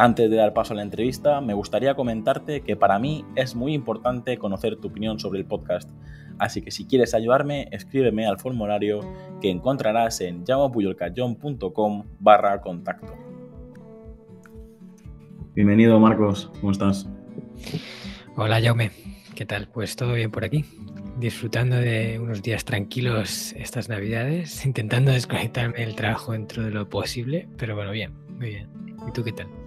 Antes de dar paso a la entrevista, me gustaría comentarte que para mí es muy importante conocer tu opinión sobre el podcast, así que si quieres ayudarme, escríbeme al formulario que encontrarás en llamapuyolcayón.com barra contacto. Bienvenido Marcos, ¿cómo estás? Hola Jaume, ¿qué tal? Pues todo bien por aquí, disfrutando de unos días tranquilos estas navidades, intentando desconectarme del trabajo dentro de lo posible, pero bueno, bien, muy bien. ¿Y tú qué tal?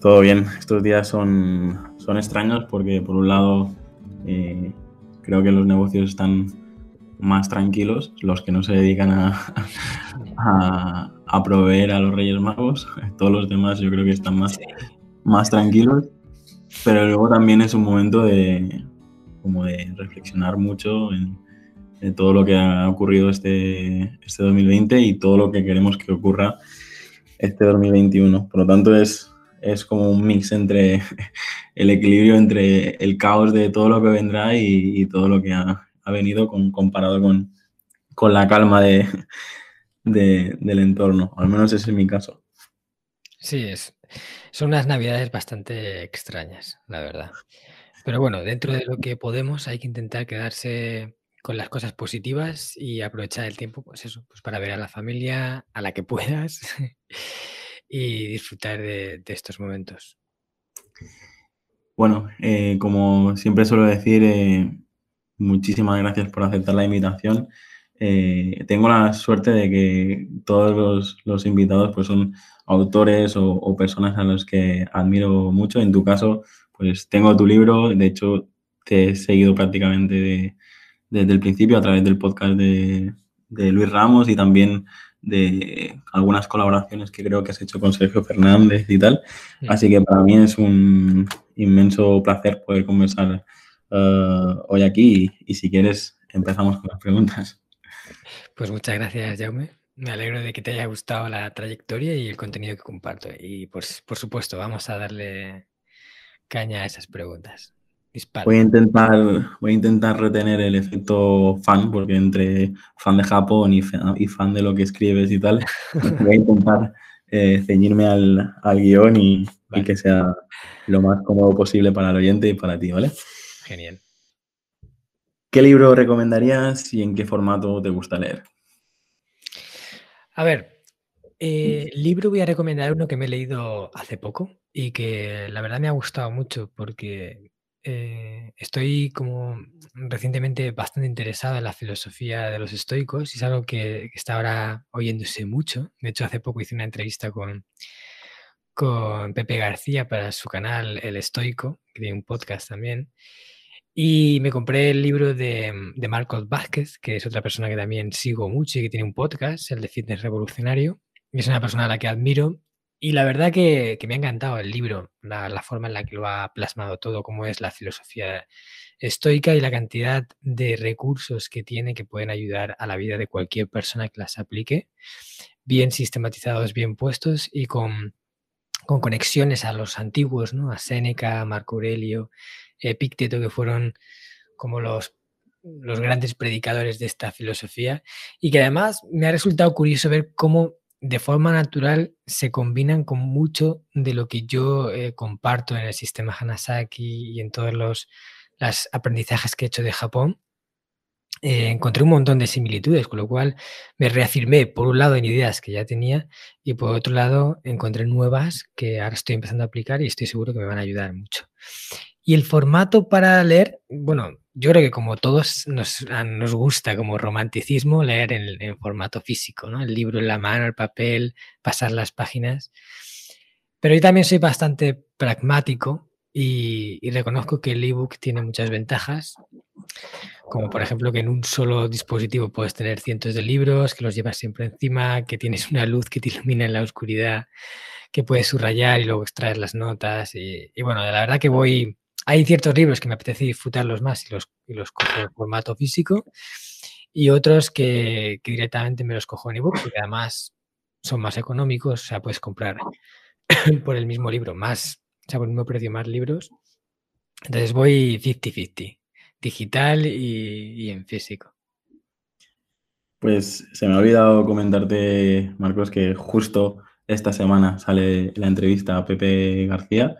Todo bien, estos días son, son extraños porque por un lado eh, creo que los negocios están más tranquilos, los que no se dedican a, a, proveer a los Reyes Magos, todos los demás yo creo que están más, más tranquilos, pero luego también es un momento de, como de reflexionar mucho en, en todo lo que ha ocurrido este, este 2020 y todo lo que queremos que ocurra este 2021. Por lo tanto, es, es como un mix entre el equilibrio entre el caos de todo lo que vendrá y, todo lo que ha, venido comparado con, la calma de, del entorno. Al menos ese es mi caso. Sí, es, son unas navidades bastante extrañas, la verdad. Pero bueno, dentro de lo que podemos hay que intentar quedarse con las cosas positivas y aprovechar el tiempo, pues eso, pues para ver a la familia, a la que puedas y disfrutar de, estos momentos. Bueno, eh, como siempre suelo decir, eh, muchísimas gracias por aceptar la invitación. Eh, tengo la suerte de que todos los, invitados pues, son autores o, personas a los que admiro mucho. En tu caso, pues tengo tu libro, de hecho te he seguido prácticamente desde el principio a través del podcast de, de Luis Ramos y también de algunas colaboraciones que creo que has hecho con Sergio Fernández y tal. Mm. Así que para mí es un inmenso placer poder conversar eh, hoy aquí y, si quieres empezamos con las preguntas. Pues muchas gracias, Jaume. Me alegro de que te haya gustado la trayectoria y el contenido que comparto. Y pues, por supuesto, vamos a darle caña a esas preguntas. Voy a intentar, voy a intentar retener el efecto fan, porque entre fan de Japón y, fan de lo que escribes y tal, voy a intentar eh, ceñirme al, guion y, que sea lo más cómodo posible para el oyente y para ti, ¿vale? Genial. ¿Qué libro recomendarías y en qué formato te gusta leer? A ver, eh, libro voy a recomendar uno que me he leído hace poco y que la verdad me ha gustado mucho porque eh, estoy como recientemente bastante interesado en la filosofía de los estoicos y es algo que, está ahora oyéndose mucho. De hecho, hace poco hice una entrevista con, con Pepe García para su canal El Estoico, que tiene un podcast también. Y me compré el libro de, de Marcos Vázquez, que es otra persona que también sigo mucho y que tiene un podcast, el de Fitness Revolucionario. Es una persona a la que admiro y la verdad que, me ha encantado el libro, la, forma en la que lo ha plasmado todo, cómo es la filosofía estoica y la cantidad de recursos que tiene que pueden ayudar a la vida de cualquier persona que las aplique, bien sistematizados, bien puestos y con, conexiones a los antiguos, ¿no? a Séneca, Marco Aurelio, Epicteto, que fueron como los los grandes predicadores de esta filosofía y que además me ha resultado curioso ver cómo de forma natural se combinan con mucho de lo que yo eh, comparto en el sistema Hanasaki y en todos los aprendizajes que he hecho de Japón. Eh, encontré un montón de similitudes, con lo cual me reafirmé, por un lado, en ideas que ya tenía y por otro lado, encontré nuevas que ahora estoy empezando a aplicar y estoy seguro que me van a ayudar mucho. Y el formato para leer, bueno, yo creo que como todos nos, nos gusta como romanticismo leer en, formato físico, ¿no? El libro en la mano, el papel, pasar las páginas. Pero yo también soy bastante pragmático y, y reconozco que el ebook tiene muchas ventajas, como por ejemplo que en un solo dispositivo puedes tener cientos de libros, que los llevas siempre encima, que tienes una luz que te ilumina en la oscuridad, que puedes subrayar y luego extraer las notas. Y, y bueno, la verdad que voy hay ciertos libros que me apetece disfrutarlos más y los, los cojo en formato físico y otros que, directamente me los cojo en ebook porque además son más económicos, o sea, puedes comprar por el mismo libro más, o sea, por el mismo precio más libros. Entonces voy 50-50, digital y, en físico. Pues se me ha olvidado comentarte, Marcos, que justo esta semana sale la entrevista a Pepe García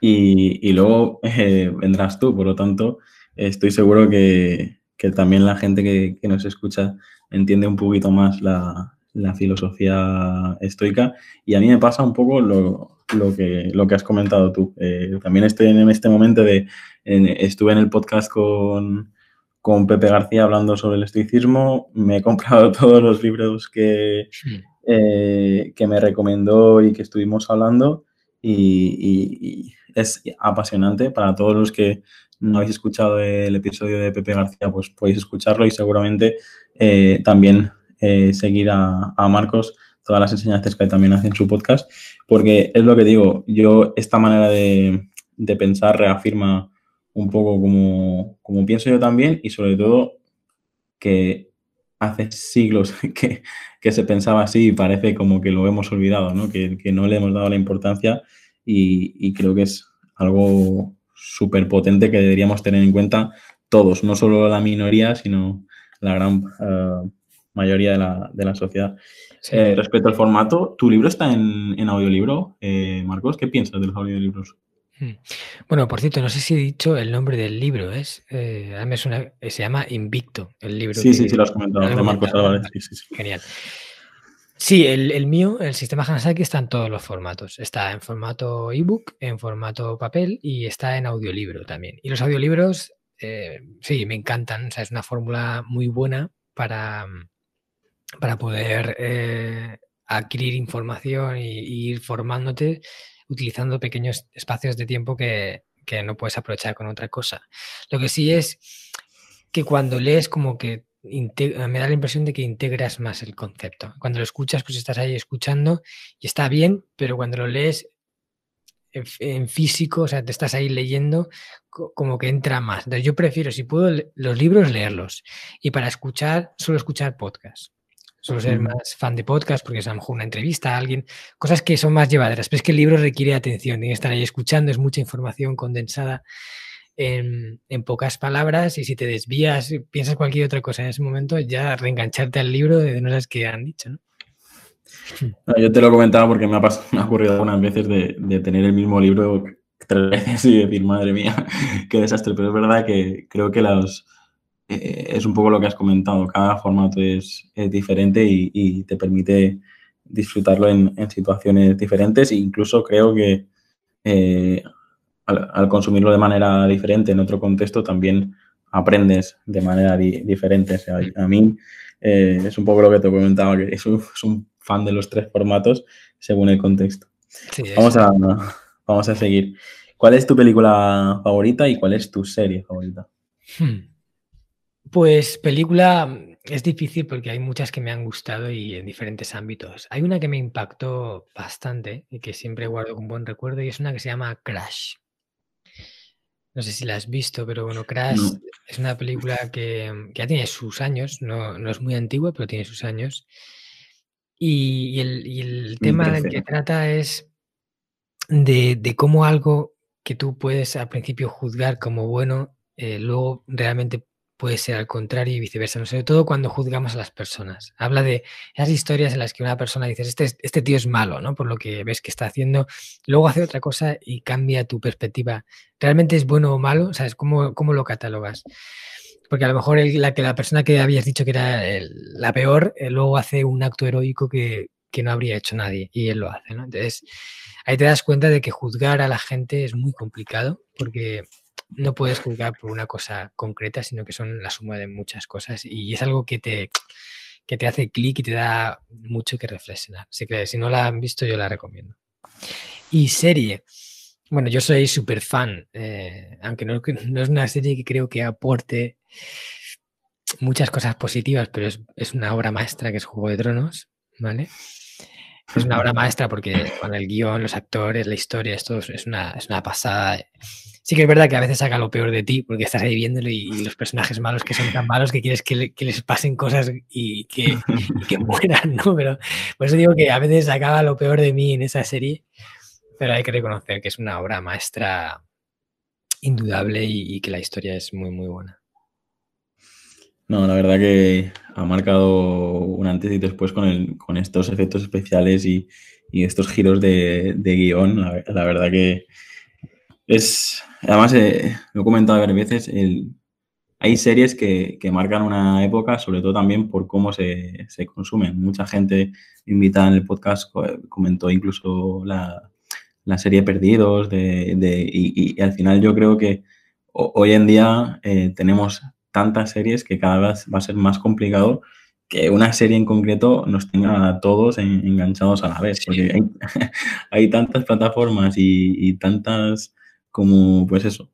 y, luego eh, vendrás tú, por lo tanto, estoy seguro que, también la gente que, nos escucha entiende un poquito más la, filosofía estoica. Y a mí me pasa un poco lo, que, lo que has comentado tú. Eh, también estoy en este momento de, estuve en el podcast con, con Pepe García hablando sobre el estoicismo, me he comprado todos los libros que, eh, que me recomendó y que estuvimos hablando. Y, es apasionante. Para todos los que no habéis escuchado el episodio de Pepe García, pues podéis escucharlo y seguramente eh, también eh, seguir a, Marcos. Todas las enseñanzas que también hace en su podcast, porque es lo que digo, yo esta manera de, pensar reafirma un poco como, como, pienso yo también y sobre todo que hace siglos que, se pensaba así y parece como que lo hemos olvidado, ¿no? Que, que no le hemos dado la importancia y, creo que es algo súper potente que deberíamos tener en cuenta todos, no solo la minoría, sino la gran eh, mayoría de la, de la sociedad. Eh, respecto al formato, ¿tu libro está en, en audiolibro, eh, Marcos? ¿Qué piensas de los audiolibros? Hmm. Bueno, por cierto, no sé si he dicho el nombre del libro, ¿es? se llama Invicto, el libro. Sí, sí, sí, lo has comentado, de Marcos Álvarez. Genial. Sí, el, mío, el sistema Hanasaki está en todos los formatos. Está en formato ebook, en formato papel y está en audiolibro también. Y los audiolibros, eh, sí, me encantan. O sea, es una fórmula muy buena para, para poder eh, adquirir información y, ir formándote utilizando pequeños espacios de tiempo que, que no puedes aprovechar con otra cosa. Lo que sí es que cuando lees como que me da la impresión de que integras más el concepto. Cuando lo escuchas, pues estás ahí escuchando y está bien, pero cuando lo lees en, físico, o sea, te estás ahí leyendo, como que entra más. Entonces yo prefiero, si puedo, los libros leerlos. Y para escuchar, suelo escuchar podcast. Suelo ser más fan de podcast porque es a lo mejor una entrevista a alguien, cosas que son más llevaderas. Pero es que el libro requiere atención, tiene que estar ahí escuchando, es mucha información condensada en, pocas palabras y si te desvías, piensas cualquier otra cosa en ese momento, ya reengancharte al libro de no sabes qué han dicho, ¿no? yo te lo comentaba porque me ha, pasado, me ha ocurrido algunas veces de, tener el mismo libro tres veces y decir, madre mía, qué desastre. Pero es verdad que creo que los, eh, es un poco lo que has comentado. Cada formato es, diferente y, te permite disfrutarlo en, situaciones diferentes. E incluso creo que eh, al, consumirlo de manera diferente en otro contexto, también aprendes de manera diferente. a mí eh, es un poco lo que te comentaba, que es un, fan de los tres formatos según el contexto. vamos, a, vamos a seguir. ¿Cuál es tu película favorita y cuál es tu serie favorita? Hmm. Pues película es difícil porque hay muchas que me han gustado y en diferentes ámbitos. Hay una que me impactó bastante y que siempre guardo con buen recuerdo y es una que se llama Crash. No sé si la has visto, pero bueno, Crash es una película que, ya tiene sus años, no, es muy antigua, pero tiene sus años. Y, el, tema que trata es de, cómo algo que tú puedes al principio juzgar como bueno, eh, luego realmente puede ser al contrario y viceversa, ¿no? sobre todo cuando juzgamos a las personas. Habla de esas historias en las que una persona dice, este, este tío es malo, ¿no? Por lo que ves que está haciendo, luego hace otra cosa y cambia tu perspectiva. ¿Realmente es bueno o malo? ¿Sabes cómo, cómo lo catalogas? Porque a lo mejor la, que la persona que habías dicho que era la peor, eh, luego hace un acto heroico que, que no habría hecho nadie y él lo hace, ¿no? Entonces, ahí te das cuenta de que juzgar a la gente es muy complicado porque no puedes juzgar por una cosa concreta, sino que son la suma de muchas cosas y es algo que te, te hace clic y te da mucho que reflexionar. Así que si no la han visto, yo la recomiendo. Y serie. Bueno, yo soy súper fan, eh, aunque no, no, es una serie que creo que aporte muchas cosas positivas, pero es, es, una obra maestra que es Juego de Tronos, ¿vale? Es una obra maestra porque con el guion, los actores, la historia, esto es una, es una pasada. Sí que es verdad que a veces saca lo peor de ti porque estás ahí viéndolo y, los personajes malos que son tan malos que quieres que, les pasen cosas y que, mueran, ¿no? Pero por eso digo que a veces acaba lo peor de mí en esa serie, pero hay que reconocer que es una obra maestra indudable y, que la historia es muy, muy buena. No, la verdad que ha marcado un antes y después con, con estos efectos especiales y, estos giros de, guion. la verdad que es, además, eh, lo he comentado varias veces, el, hay series que, que, marcan una época, sobre todo también por cómo se, se consumen. Mucha gente invitada en el podcast comentó incluso la, la serie Perdidos de, de y, y, al final yo creo que hoy en día eh, tenemos tantas series que cada vez va a ser más complicado que una serie en concreto nos tenga a todos enganchados a la vez, porque hay, hay tantas plataformas y, y tantas como, pues eso,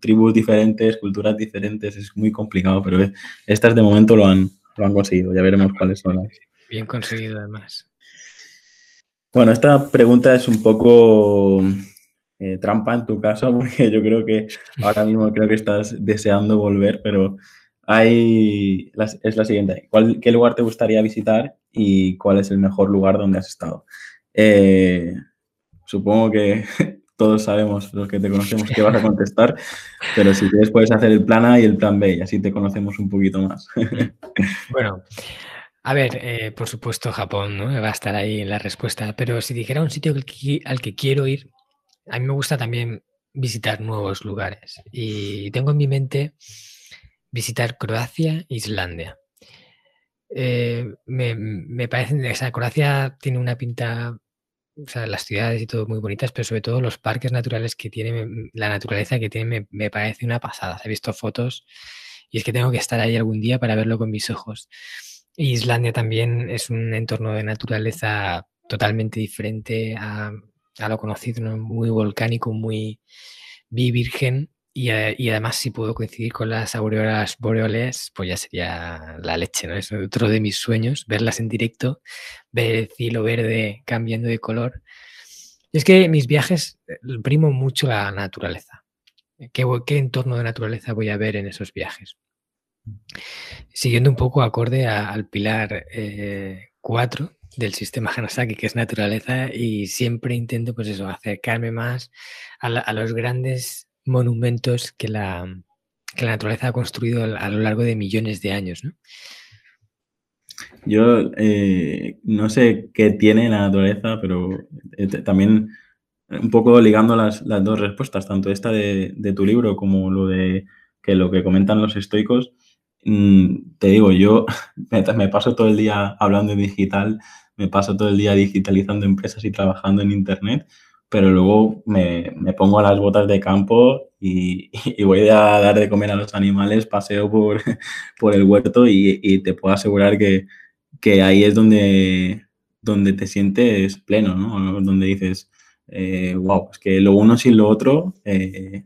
tribus diferentes, culturas diferentes, es muy complicado, pero estas de momento lo han, lo han conseguido, ya veremos cuáles son las. Bien conseguido además. Bueno, esta pregunta es un poco eh, trampa en tu caso, porque yo creo que ahora mismo creo que estás deseando volver, pero hay, es la siguiente. ¿Cuál, ¿Qué lugar te gustaría visitar y cuál es el mejor lugar donde has estado? Eh, supongo que todos sabemos, los que te conocemos, que vas a contestar, pero si quieres puedes hacer el plan A y el plan B y así te conocemos un poquito más. Bueno, a ver, eh, por supuesto Japón, ¿no? Va a estar ahí en la respuesta, pero si dijera un sitio al que quiero ir, a mí me gusta también visitar nuevos lugares y tengo en mi mente visitar Croacia e Islandia. Eh, me, me parece, esa Croacia tiene una pinta o sea, las ciudades y todo muy bonitas, pero sobre todo los parques naturales que tiene, la naturaleza que tiene, me, parece una pasada. He visto fotos y es que tengo que estar ahí algún día para verlo con mis ojos. Islandia también es un entorno de naturaleza totalmente diferente a, lo conocido, muy volcánico, muy virgen eh, y, además, si puedo coincidir con las auroras boreales, pues ya sería la leche, ¿no? Es otro de mis sueños, verlas en directo, ver el cielo verde cambiando de color. Y es que mis viajes eh, primo mucho la naturaleza. ¿Qué, ¿Qué, entorno de naturaleza voy a ver en esos viajes? Siguiendo un poco acorde al pilar 4 eh, del sistema Hanasaki, que es naturaleza, y siempre intento, pues eso, acercarme más a, los grandes monumentos que la, que la naturaleza ha construido a lo largo de millones de años, ¿no? Yo eh, no sé qué tiene la naturaleza, pero eh, también un poco ligando las, las, dos respuestas, tanto esta de, de, tu libro como lo de que lo que comentan los estoicos, mm, te digo, yo me, me, paso todo el día hablando de digital, me paso todo el día digitalizando empresas y trabajando en Internet, pero luego me, me, pongo a las botas de campo y, voy a dar de comer a los animales, paseo por, por el huerto y, y, te puedo asegurar que, que ahí es donde, donde te sientes pleno, ¿no? Donde dices, eh, wow, es que lo uno sin lo otro, eh,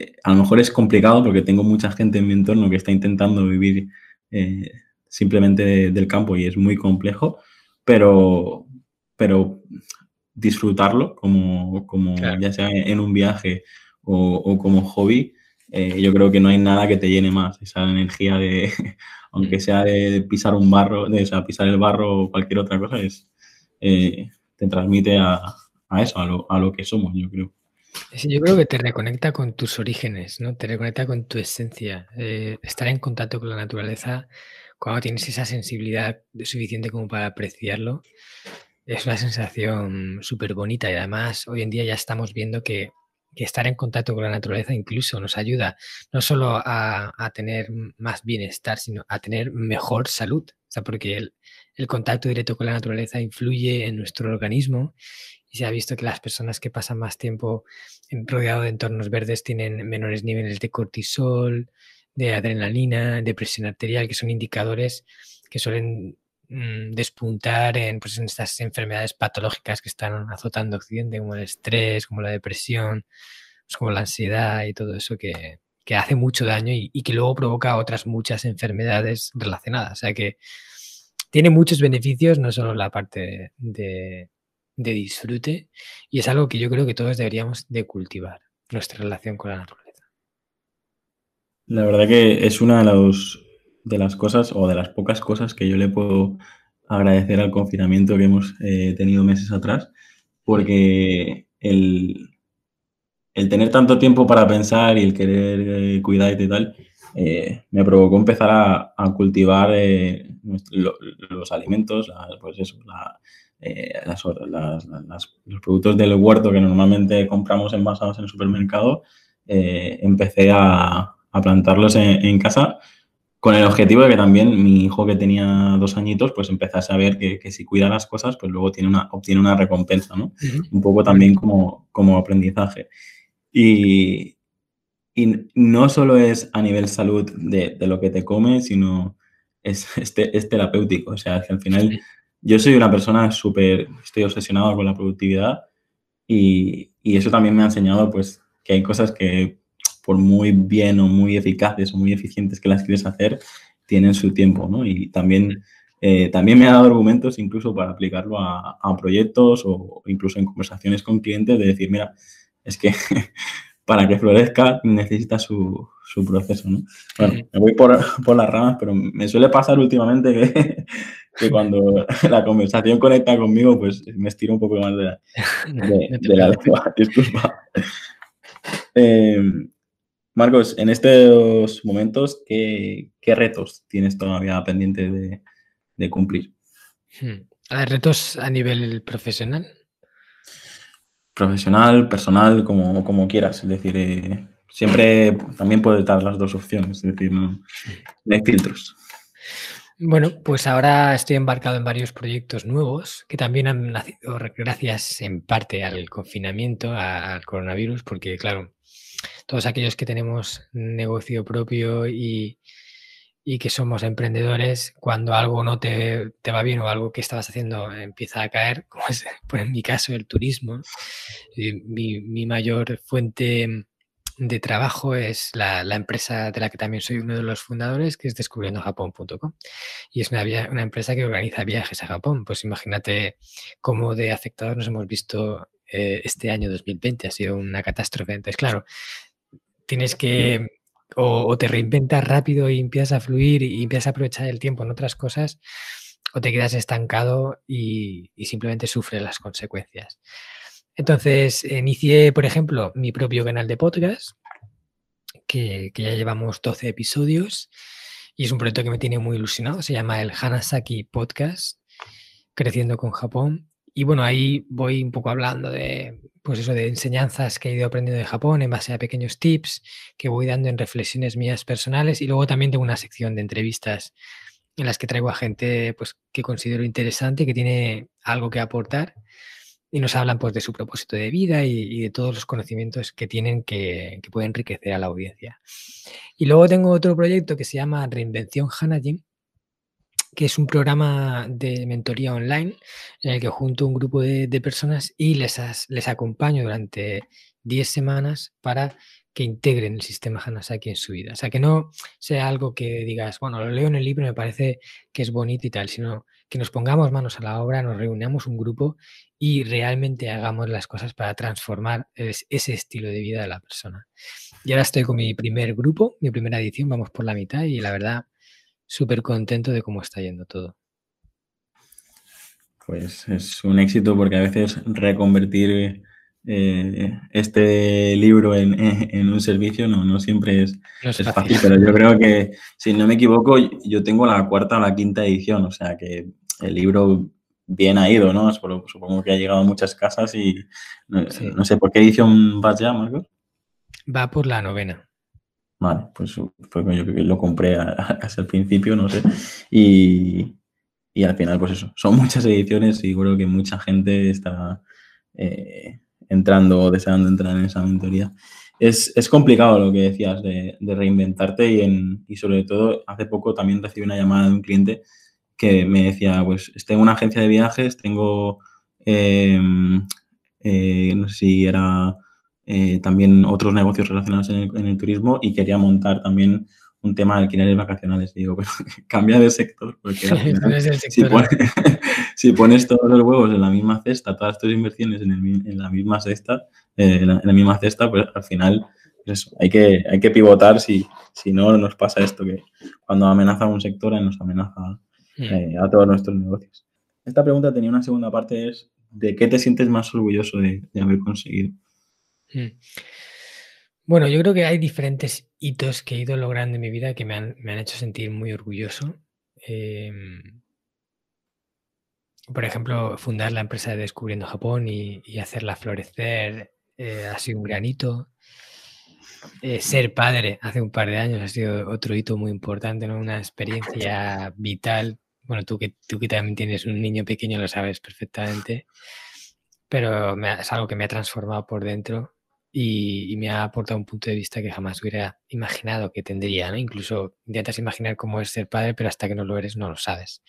eh, a lo mejor es complicado porque tengo mucha gente en mi entorno que está intentando vivir eh, simplemente del campo y es muy complejo, pero, pero disfrutarlo, como, como ya sea en un viaje o, como hobby, eh, yo creo que no hay nada que te llene más. Esa energía de, aunque mm. sea de pisar un barro, de o pisar el barro o cualquier otra cosa, es, eh, te transmite a, a eso, a lo, a lo, que somos, yo creo. yo creo que te reconecta con tus orígenes, ¿no? Te reconecta con tu esencia. Eh, estar en contacto con la naturaleza, cuando tienes esa sensibilidad suficiente como para apreciarlo, es una sensación súper bonita y además hoy en día ya estamos viendo que, estar en contacto con la naturaleza incluso nos ayuda no solo a, tener más bienestar, sino a tener mejor salud. O sea, porque el, el, contacto directo con la naturaleza influye en nuestro organismo y se ha visto que las personas que pasan más tiempo rodeado de entornos verdes tienen menores niveles de cortisol, de adrenalina, de presión arterial, que son indicadores que suelen Mm, despuntar en, pues, en estas enfermedades patológicas que están azotando Occidente, como el estrés, como la depresión, pues, como la ansiedad y todo eso que, que hace mucho daño y, y, que luego provoca otras muchas enfermedades relacionadas. O sea que tiene muchos beneficios, no solo la parte de, de disfrute, y es algo que yo creo que todos deberíamos de cultivar, nuestra relación con la naturaleza. La verdad que es una de, los, de las cosas o de las pocas cosas que yo le puedo agradecer al confinamiento que hemos eh, tenido meses atrás, porque el, el, tener tanto tiempo para pensar y el querer eh, cuidar y tal, eh, me provocó empezar a, cultivar los alimentos, pues eso, los productos del huerto que normalmente compramos envasados en el supermercado, empecé a, a plantarlos en, casa con el objetivo de que también mi hijo que tenía dos añitos, pues empezase a ver que, que si cuida las cosas, pues luego tiene una, obtiene una recompensa, ¿no? Un poco también como, como aprendizaje. Y, y, no solo es a nivel salud de, de lo que te comes, sino es, este, es terapéutico. O sea, que al final yo soy una persona súper, estoy obsesionado con la productividad y, y eso también me ha enseñado, pues, que hay cosas que por muy bien o muy eficaces o muy eficientes que las quieres hacer, tienen su tiempo, ¿no? Y también, eh, también me ha dado argumentos incluso para aplicarlo a, proyectos o incluso en conversaciones con clientes de decir, mira, es que para que florezca necesita su, proceso, ¿no? Bueno, me voy por, las ramas, pero me suele pasar últimamente que, que, cuando la conversación conecta conmigo, pues me estiro un poco más de la, de, la Disculpa. Eh, Marcos, en estos momentos, ¿qué, retos tienes todavía pendiente de, cumplir? Hmm. ¿Hay retos a nivel profesional? Profesional, personal, como, como quieras. Es decir, eh, siempre también puedes dar las dos opciones. Es decir, no, hay filtros. Bueno, pues ahora estoy embarcado en varios proyectos nuevos que también han nacido gracias en parte al confinamiento, al coronavirus, porque claro, todos aquellos que tenemos negocio propio y, que somos emprendedores, cuando algo no te, va bien o algo que estabas haciendo empieza a caer, como es en mi caso el turismo, mi, mayor fuente de trabajo es la, empresa de la que también soy uno de los fundadores, que es descubriendojapón.com. Y es una, una, empresa que organiza viajes a Japón. Pues imagínate cómo de afectados nos hemos visto eh, este año 2020. Ha sido una catástrofe. Entonces, claro, tienes que o, te reinventas rápido y empiezas a fluir y empiezas a aprovechar el tiempo en otras cosas, o te quedas estancado y, simplemente sufres las consecuencias. Entonces, inicié, por ejemplo, mi propio canal de podcast, que, que, ya llevamos 12 episodios, y es un proyecto que me tiene muy ilusionado, se llama el Hanasaki Podcast, Creciendo con Japón. Y bueno, ahí voy un poco hablando de, pues eso, de enseñanzas que he ido aprendiendo de Japón en base a pequeños tips que voy dando en reflexiones mías personales. Y luego también tengo una sección de entrevistas en las que traigo a gente pues, que considero interesante, que tiene algo que aportar y nos hablan pues, de su propósito de vida y, de todos los conocimientos que tienen que, que pueden enriquecer a la audiencia. Y luego tengo otro proyecto que se llama Reinvención Hanajin, que es un programa de mentoría online en el que junto un grupo de, personas y les, les acompaño durante 10 semanas para que integren el sistema Hanasaki en su vida. O sea, que no sea algo que digas, bueno, lo leo en el libro y me parece que es bonito y tal, sino que nos pongamos manos a la obra, nos reunamos un grupo y realmente hagamos las cosas para transformar ese estilo de vida de la persona. Y ahora estoy con mi primer grupo, mi primera edición, vamos por la mitad y la verdad súper contento de cómo está yendo todo. Pues es un éxito porque a veces reconvertir eh, este libro en, un servicio no, no siempre es, fácil. pero yo creo que, si no me equivoco, yo tengo la cuarta o la quinta edición, o sea que el libro bien ha ido, ¿no? Supongo que ha llegado a muchas casas y no, no sé, ¿por qué edición vas ya, Marcos? Va por la novena. Vale, pues fue yo que lo compré casi al principio, no sé. Y, al final, pues eso, son muchas ediciones y creo que mucha gente está eh, entrando o deseando entrar en esa mentoría. Es, complicado lo que decías de, reinventarte y, en, y sobre todo hace poco también recibí una llamada de un cliente que me decía, pues tengo una agencia de viajes, tengo, em, eh, no sé si era eh, también otros negocios relacionados en el, turismo y quería montar también un tema de alquileres vacacionales. digo, pero cambia de sector. Porque si, pones, todos los huevos en la misma cesta, todas tus inversiones en, la misma cesta, eh, en, la, misma cesta, pues al final pues hay, que, hay que pivotar si, si no nos pasa esto, que cuando amenaza un sector nos amenaza hmm. eh, a todos nuestros negocios. Esta pregunta tenía una segunda parte, es ¿de qué te sientes más orgulloso de, haber conseguido? Hmm. Bueno, yo creo que hay diferentes hitos que he ido logrando en mi vida que me han, hecho sentir muy orgulloso. Em, por ejemplo, fundar la empresa de Descubriendo Japón y, hacerla florecer eh, ha sido un gran hito. Eh, ser padre hace un par de años ha sido otro hito muy importante, ¿no? una experiencia vital. Bueno, tú que, tú que también tienes un niño pequeño lo sabes perfectamente, pero es algo que me ha transformado por dentro y, me ha aportado un punto de vista que jamás hubiera imaginado que tendría, ¿no? Incluso intentas imaginar cómo es ser padre, pero hasta que no lo eres no lo sabes.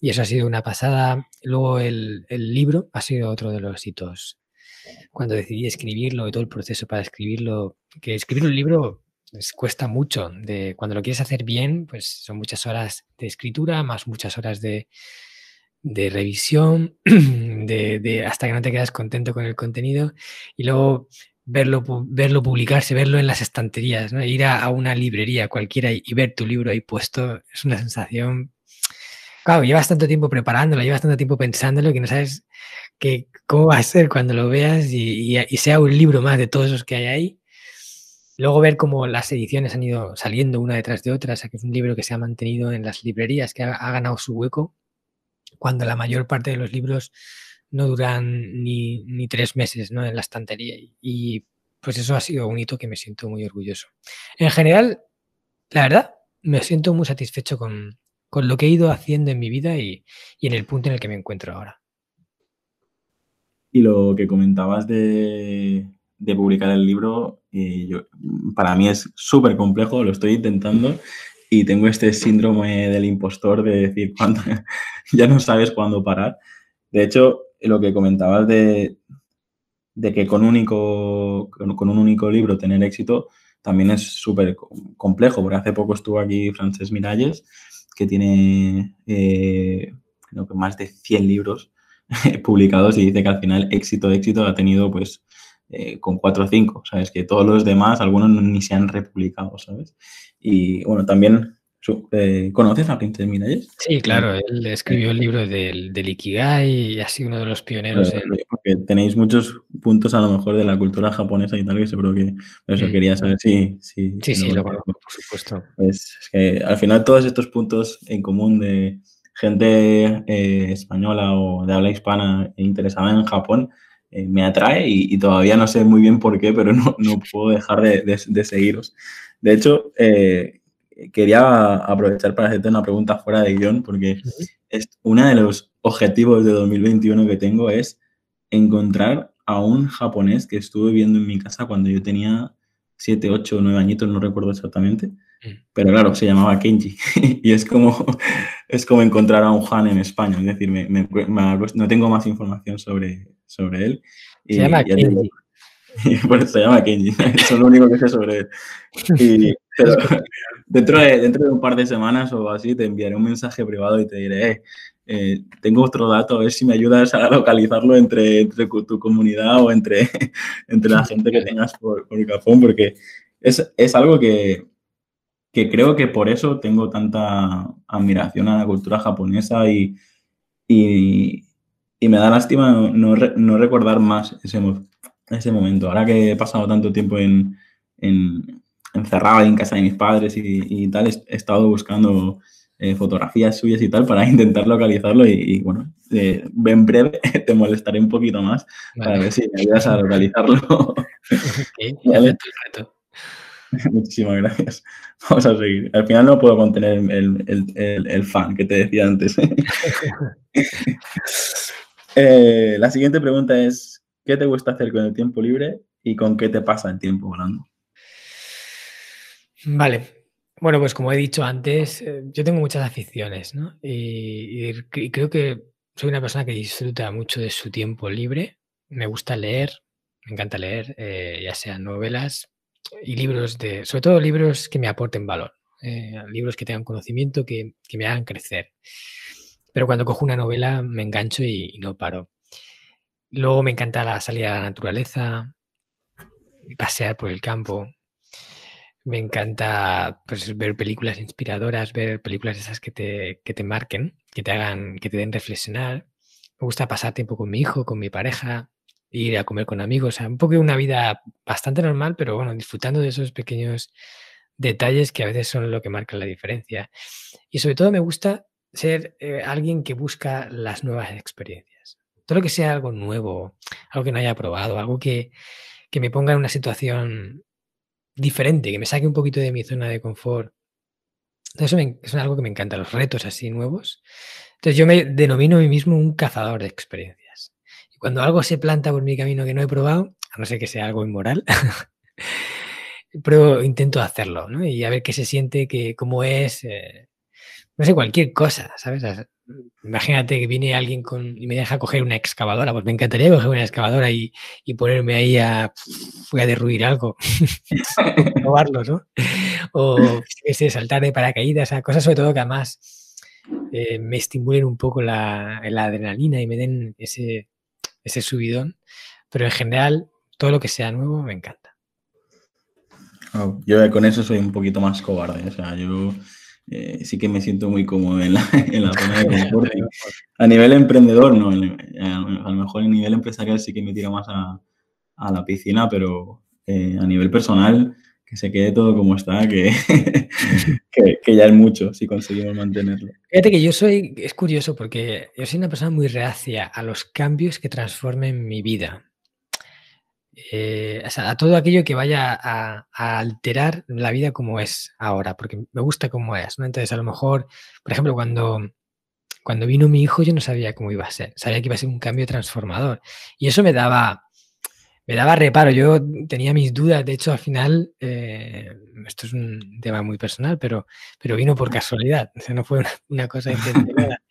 Y eso ha sido una pasada. Luego el, el libro ha sido otro de los hitos. Cuando decidí escribirlo y todo el proceso para escribirlo, que escribir un libro cuesta mucho. De, cuando lo quieres hacer bien, pues son muchas horas de escritura, más muchas horas de, de revisión, de, hasta que no te quedas contento con el contenido y luego verlo, verlo publicarse, verlo en las estanterías, ir a, una librería cualquiera y, ver tu libro ahí puesto es una sensación... Claro, llevas tanto tiempo preparándolo, llevas tanto tiempo pensándolo que no sabes que, cómo va a ser cuando lo veas y, sea un libro más de todos los que hay ahí. Luego ver cómo las ediciones han ido saliendo una detrás de otra, o que es un libro que se ha mantenido en las librerías, que ha ganado su hueco cuando la mayor parte de los libros no duran ni, tres meses ¿no? en la estantería. Y pues eso ha sido un hito que me siento muy orgulloso. En general, la verdad, me siento muy satisfecho con, lo que he ido haciendo en mi vida y, en el punto en el que me encuentro ahora. Y lo que comentabas de, publicar el libro, eh, para mí es súper complejo, lo estoy intentando y tengo este síndrome del impostor de decir cuándo, ya no sabes cuándo parar. De hecho, lo que comentabas de, de que con, único, con un único libro tener éxito también es súper complejo, porque hace poco estuvo aquí Francesc Miralles, que tiene eh, que más de 100 libros publicados y dice que al final éxito, éxito ha tenido pues eh, con 4 o 5, ¿sabes? Que todos los demás, algunos ni se han republicado, ¿sabes? Y bueno, también, eh, ¿conoces a Princess Miralles? Sí, claro, él escribió el libro del, del Ikigai y ha sido uno de los pioneros. Porque tenéis muchos puntos a lo mejor de la cultura japonesa y tal, que seguro que eso mm. quería saber si... sí, sí, lo conozco, por supuesto. Pues es que al final todos estos puntos en común de gente eh, española o de habla hispana interesada en Japón, eh, me atrae y, todavía no sé muy bien por qué, pero no, no puedo dejar de, de, seguiros. De hecho, eh, quería aprovechar para hacerte una pregunta fuera de guion, porque es uno de los objetivos de 2021 que tengo es encontrar a un japonés que estuve viendo en mi casa cuando yo tenía 7, 8, 9 añitos, no recuerdo exactamente. Pero claro, se llamaba Kenji. y es como, es como encontrar a un Han en España. Es decir, me, no tengo más información sobre, sobre él. se llama Kenji. bueno, se llama Kenji. Eso es lo único que sé sobre él. pero dentro de, dentro de un par de semanas o así te enviaré un mensaje privado y te diré, eh, eh, tengo otro dato, a ver si me ayudas a localizarlo entre, entre tu comunidad o entre, entre la gente que tengas por, por Japón, porque es, es algo que, que creo que por eso tengo tanta admiración a la cultura japonesa y, y, me da lástima no, no, recordar más ese, ese momento. Ahora que he pasado tanto tiempo en, en encerrado en casa de mis padres y, tal, he, estado buscando eh, fotografías suyas y tal para intentar localizarlo y, bueno, eh, en breve te molestaré un poquito más para ver si me ayudas a localizarlo. Muchísimas gracias. Vamos a seguir. Al final no puedo contener el, fan que te decía antes. Eh, la siguiente pregunta es, ¿qué te gusta hacer con el tiempo libre y con qué te pasa el tiempo volando? Vale. Bueno, pues como he dicho antes, eh, yo tengo muchas aficiones, ¿no? Y, creo que soy una persona que disfruta mucho de su tiempo libre. Me gusta leer, me encanta leer, eh, ya sean novelas, y libros de, sobre todo libros que me aporten valor, eh, libros que tengan conocimiento, que, me hagan crecer. Pero cuando cojo una novela me engancho y, no paro. Luego me encanta la salida a la naturaleza, pasear por el campo. Me encanta pues, ver películas inspiradoras, ver películas esas que te, que te marquen, que te hagan, que te den reflexionar. Me gusta pasar tiempo con mi hijo, con mi pareja, ir a comer con amigos, o sea, un poco una vida bastante normal, pero bueno, disfrutando de esos pequeños detalles que a veces son lo que marcan la diferencia. Y sobre todo me gusta ser eh, alguien que busca las nuevas experiencias. Todo lo que sea algo nuevo, algo que no haya probado, algo que, que me ponga en una situación diferente, que me saque un poquito de mi zona de confort. Eso es algo que me encanta, los retos así nuevos. Entonces yo me denomino a mí mismo un cazador de experiencias. Y cuando algo se planta por mi camino que no he probado, a no ser que sea algo inmoral, pero intento hacerlo, ¿no? Y a ver qué se siente, que, cómo es, eh, no sé, cualquier cosa, ¿sabes? Imagínate que viene alguien con, y me deja coger una excavadora, pues me encantaría coger una excavadora y, ponerme ahí a, voy a derruir algo, probarlo, ¿no? O, qué saltar de paracaídas, a cosas sobre todo que además eh, me estimulen un poco la, la, adrenalina y me den ese, ese subidón, pero en general todo lo que sea nuevo me encanta. Yo con eso soy un poquito más cobarde. O sea, yo eh, sí que me siento muy cómodo en la, en la zona de confort. a nivel emprendedor, no. A lo mejor a nivel empresarial sí que me tiro más a, a la piscina, pero eh, a nivel personal, que se quede todo como está, que, que, que, ya es mucho si conseguimos mantenerlo. Fíjate que yo soy, es curioso porque yo soy una persona muy reacia a los cambios que transformen mi vida. Eh, a todo aquello que vaya a, alterar la vida como es ahora, porque me gusta como es. Entonces, a lo mejor, por ejemplo, cuando, cuando vino mi hijo, yo no sabía cómo iba a ser. Sabía que iba a ser un cambio transformador. Y eso me daba, me daba reparo. Yo tenía mis dudas. De hecho, al final, eh, esto es un tema muy personal, pero, pero vino por casualidad. O sea, no fue una, cosa intencionada.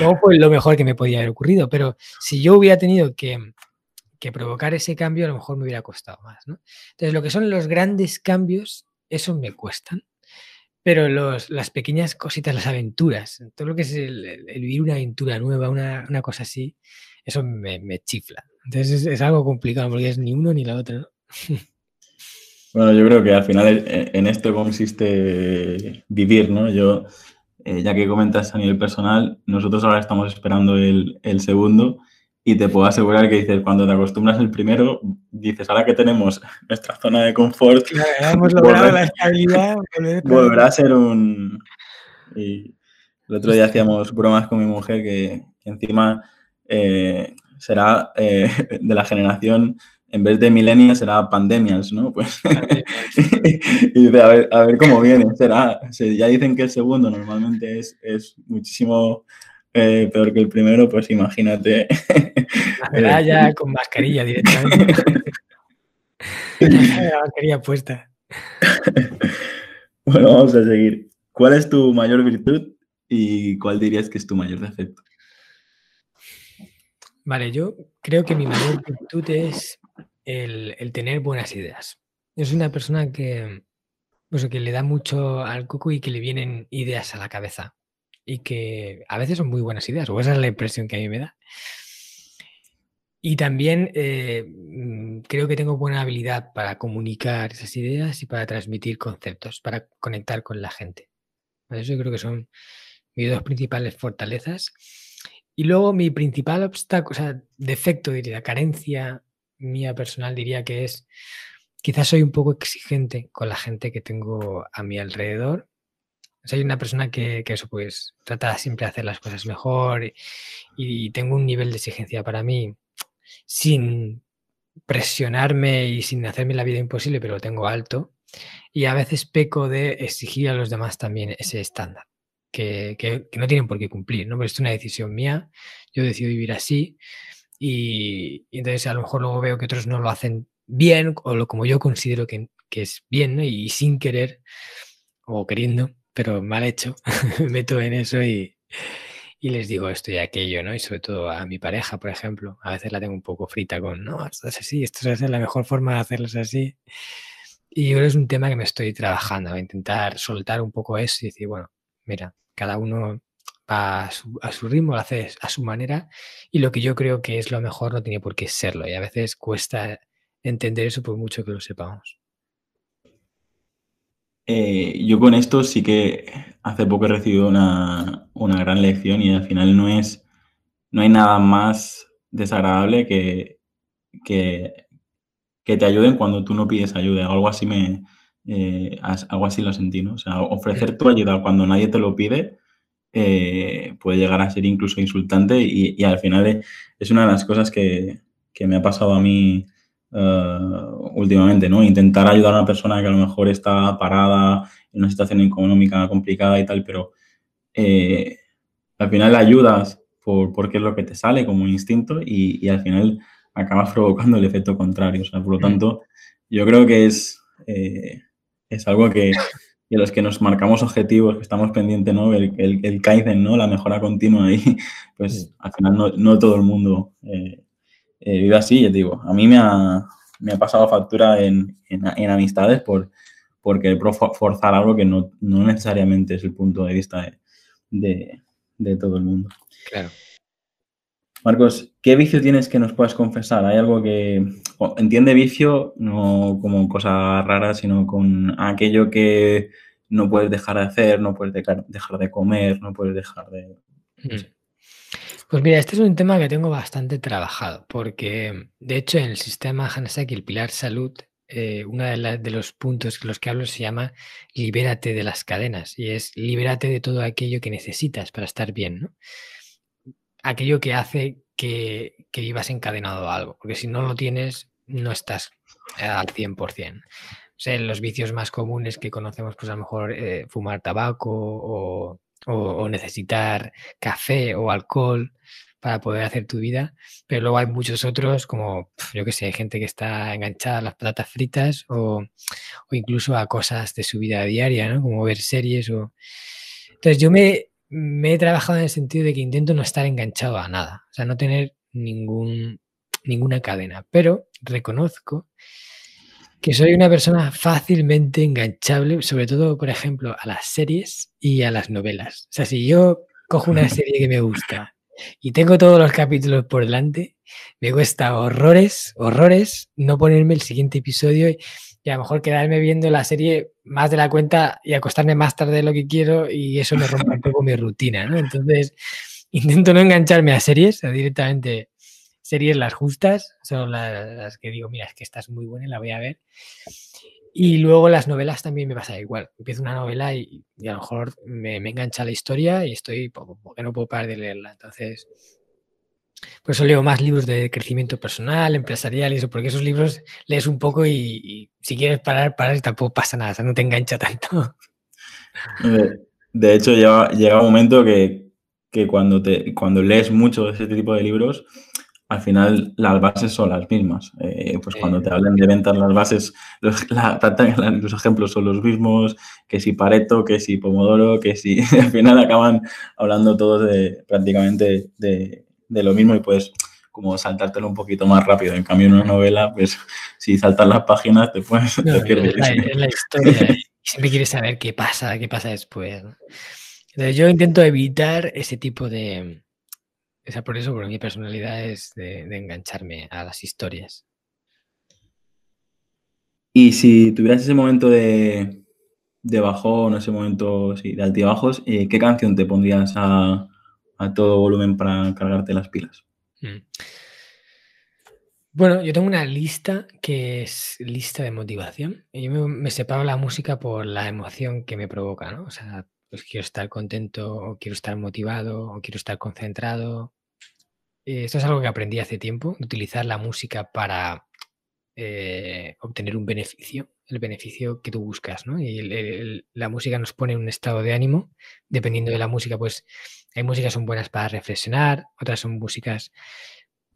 No fue lo mejor que me podía haber ocurrido. Pero si yo hubiera tenido que que provocar ese cambio a lo mejor me hubiera costado más. ¿no? Entonces, lo que son los grandes cambios, eso me cuestan. Pero los, las pequeñas cositas, las aventuras, todo lo que es el, vivir una aventura nueva, una, una cosa así, eso me, me chifla. Entonces es, algo complicado porque es ni uno ni la otra. ¿no? Bueno, yo creo que al final eh, en esto consiste vivir, ¿no? Yo, eh, ya que comentas a nivel personal, nosotros ahora estamos esperando el, el segundo y te puedo asegurar que dices, cuando te acostumbras el primero, dices, ahora que tenemos nuestra zona de confort, hemos logrado la estabilidad, volverá a ser un... Y el otro día hacíamos bromas con mi mujer que, encima eh, será eh, de la generación, en vez de millennials, será pandemias, ¿no? Pues, y dice, a ver, a ver cómo viene, será, ya dicen que el segundo normalmente es, es muchísimo eh, peor que el primero, pues imagínate. La ya con mascarilla directamente. la mascarilla puesta. Bueno, vamos a seguir. ¿Cuál es tu mayor virtud y cuál dirías que es tu mayor defecto? Vale, yo creo que mi mayor virtud es el, tener buenas ideas. Soy una persona que, pues, que le da mucho al coco y que le vienen ideas a la cabeza y que a veces son muy buenas ideas, o esa es la impresión que a mí me da. Y también eh, mm, creo que tengo buena habilidad para comunicar esas ideas y para transmitir conceptos, para conectar con la gente. Eso creo que son mis dos principales fortalezas. Y luego mi principal obstáculo, o sea, defecto, diría, carencia mía personal, diría que es, quizás soy un poco exigente con la gente que tengo a mi alrededor soy una persona que, eso, pues, trata siempre de hacer las cosas mejor y, tengo un nivel de exigencia para mí sin presionarme y sin hacerme la vida imposible, pero lo tengo alto. Y a veces peco de exigir a los demás también ese estándar, que, no tienen por qué cumplir, ¿no? Pero es una decisión mía, yo decido vivir así y, entonces a lo mejor luego veo que otros no lo hacen bien o lo como yo considero que, es bien y sin querer o queriendo, pero mal hecho, me meto en eso y, les digo esto y aquello, ¿no? Y sobre todo a mi pareja, por ejemplo, a veces la tengo un poco frita con, no, esto es así, esto es la mejor forma de hacerlo así. Y yo que es un tema que me estoy trabajando, a intentar soltar un poco eso y decir, bueno, mira, cada uno va a su, a su, ritmo, lo hace a su manera y lo que yo creo que es lo mejor no tiene por qué serlo y a veces cuesta entender eso por mucho que lo sepamos. Eh, yo con esto sí que hace poco he recibido una, una, gran lección y al final no es, no hay nada más desagradable que, que, que te ayuden cuando tú no pides ayuda. Algo así me, eh, algo así lo sentí, ¿no? O sea, ofrecer tu ayuda cuando nadie te lo pide eh, puede llegar a ser incluso insultante y, y al final es una de las cosas que, que me ha pasado a mí uh, últimamente, ¿no? Intentar ayudar a una persona que a lo mejor está parada en una situación económica complicada y tal, pero eh, al final la ayudas por, porque es lo que te sale como instinto y, y, al final acabas provocando el efecto contrario. O sea, por lo tanto, yo creo que es, eh, es algo que, que, los que nos marcamos objetivos, que estamos pendientes, ¿no? El, el, el Kaizen, ¿no? La mejora continua ahí, pues al final no, no todo el mundo eh, eh, vive así, te digo. A mí me ha, me ha pasado factura en, en, en amistades por, porque forzar algo que no, no, necesariamente es el punto de vista de, de, de todo el mundo. Claro. Marcos, ¿qué vicio tienes que nos puedas confesar? ¿Hay algo que entiende vicio no como cosa rara, sino con aquello que no puedes dejar de hacer, no puedes dejar, dejar de comer, no puedes dejar de... No sé. Pues mira, este es un tema que tengo bastante trabajado, porque de hecho en el sistema Hanasaki, el pilar salud, eh, uno de, de, los puntos que los que hablo se llama libérate de las cadenas y es libérate de todo aquello que necesitas para estar bien, ¿no? Aquello que hace que, que, vivas encadenado a algo, porque si no lo tienes, no estás al 100%. O sea, los vicios más comunes que conocemos, pues a lo mejor eh, fumar tabaco o, o, necesitar café o alcohol para poder hacer tu vida, pero luego hay muchos otros, como yo que sé, gente que está enganchada a las patatas fritas o, o incluso a cosas de su vida diaria, ¿no? Como ver series o... Entonces yo me, me he trabajado en el sentido de que intento no estar enganchado a nada, o sea, no tener ningún, ninguna cadena, pero reconozco que soy una persona fácilmente enganchable, sobre todo, por ejemplo, a las series y a las novelas. O sea, si yo cojo una serie que me gusta y tengo todos los capítulos por delante, me cuesta horrores, horrores no ponerme el siguiente episodio y, a lo mejor quedarme viendo la serie más de la cuenta y acostarme más tarde de lo que quiero y eso me rompe un poco mi rutina. Entonces, intento no engancharme a series, directamente series las justas, son las, las, que digo, mira, es que esta es muy buena y la voy a ver. Y luego las novelas también me pasa igual. Empiezo una novela y, y a lo mejor me, me, engancha la historia y estoy, porque no puedo parar de leerla. Entonces, por eso leo más libros de crecimiento personal, empresarial y eso, porque esos libros lees un poco y, y si quieres parar, parar y tampoco pasa nada, o sea, no te engancha tanto. De hecho, llega, llega un momento que, que cuando, te, cuando lees mucho de ese tipo de libros, al final las bases son las mismas. Eh, pues cuando te hablan de ventas, las bases, los, la, los, ejemplos son los mismos, que si Pareto, que si Pomodoro, que si al final acaban hablando todos de prácticamente de, de lo mismo y puedes como saltártelo un poquito más rápido. En cambio, en una novela, pues si saltas las páginas te puedes... No, te es, la, es, la, historia siempre quieres saber qué pasa, qué pasa después. Entonces yo intento evitar ese tipo de... O sea, por eso, porque mi personalidad es de, de engancharme a las historias. Y si tuvieras ese momento de, de bajón, ese momento sí, de altibajos, eh, ¿qué canción te pondrías a, a todo volumen para cargarte las pilas. Mm. Bueno, yo tengo una lista que es lista de motivación. Y yo me, me, separo la música por la emoción que me provoca, ¿no? O sea, pues quiero estar contento, o quiero estar motivado, o quiero estar concentrado. Esto es algo que aprendí hace tiempo, utilizar la música para eh, obtener un beneficio, el beneficio que tú buscas, ¿no? Y la música nos pone en un estado de ánimo. Dependiendo de la música, pues hay músicas son buenas para reflexionar, otras son músicas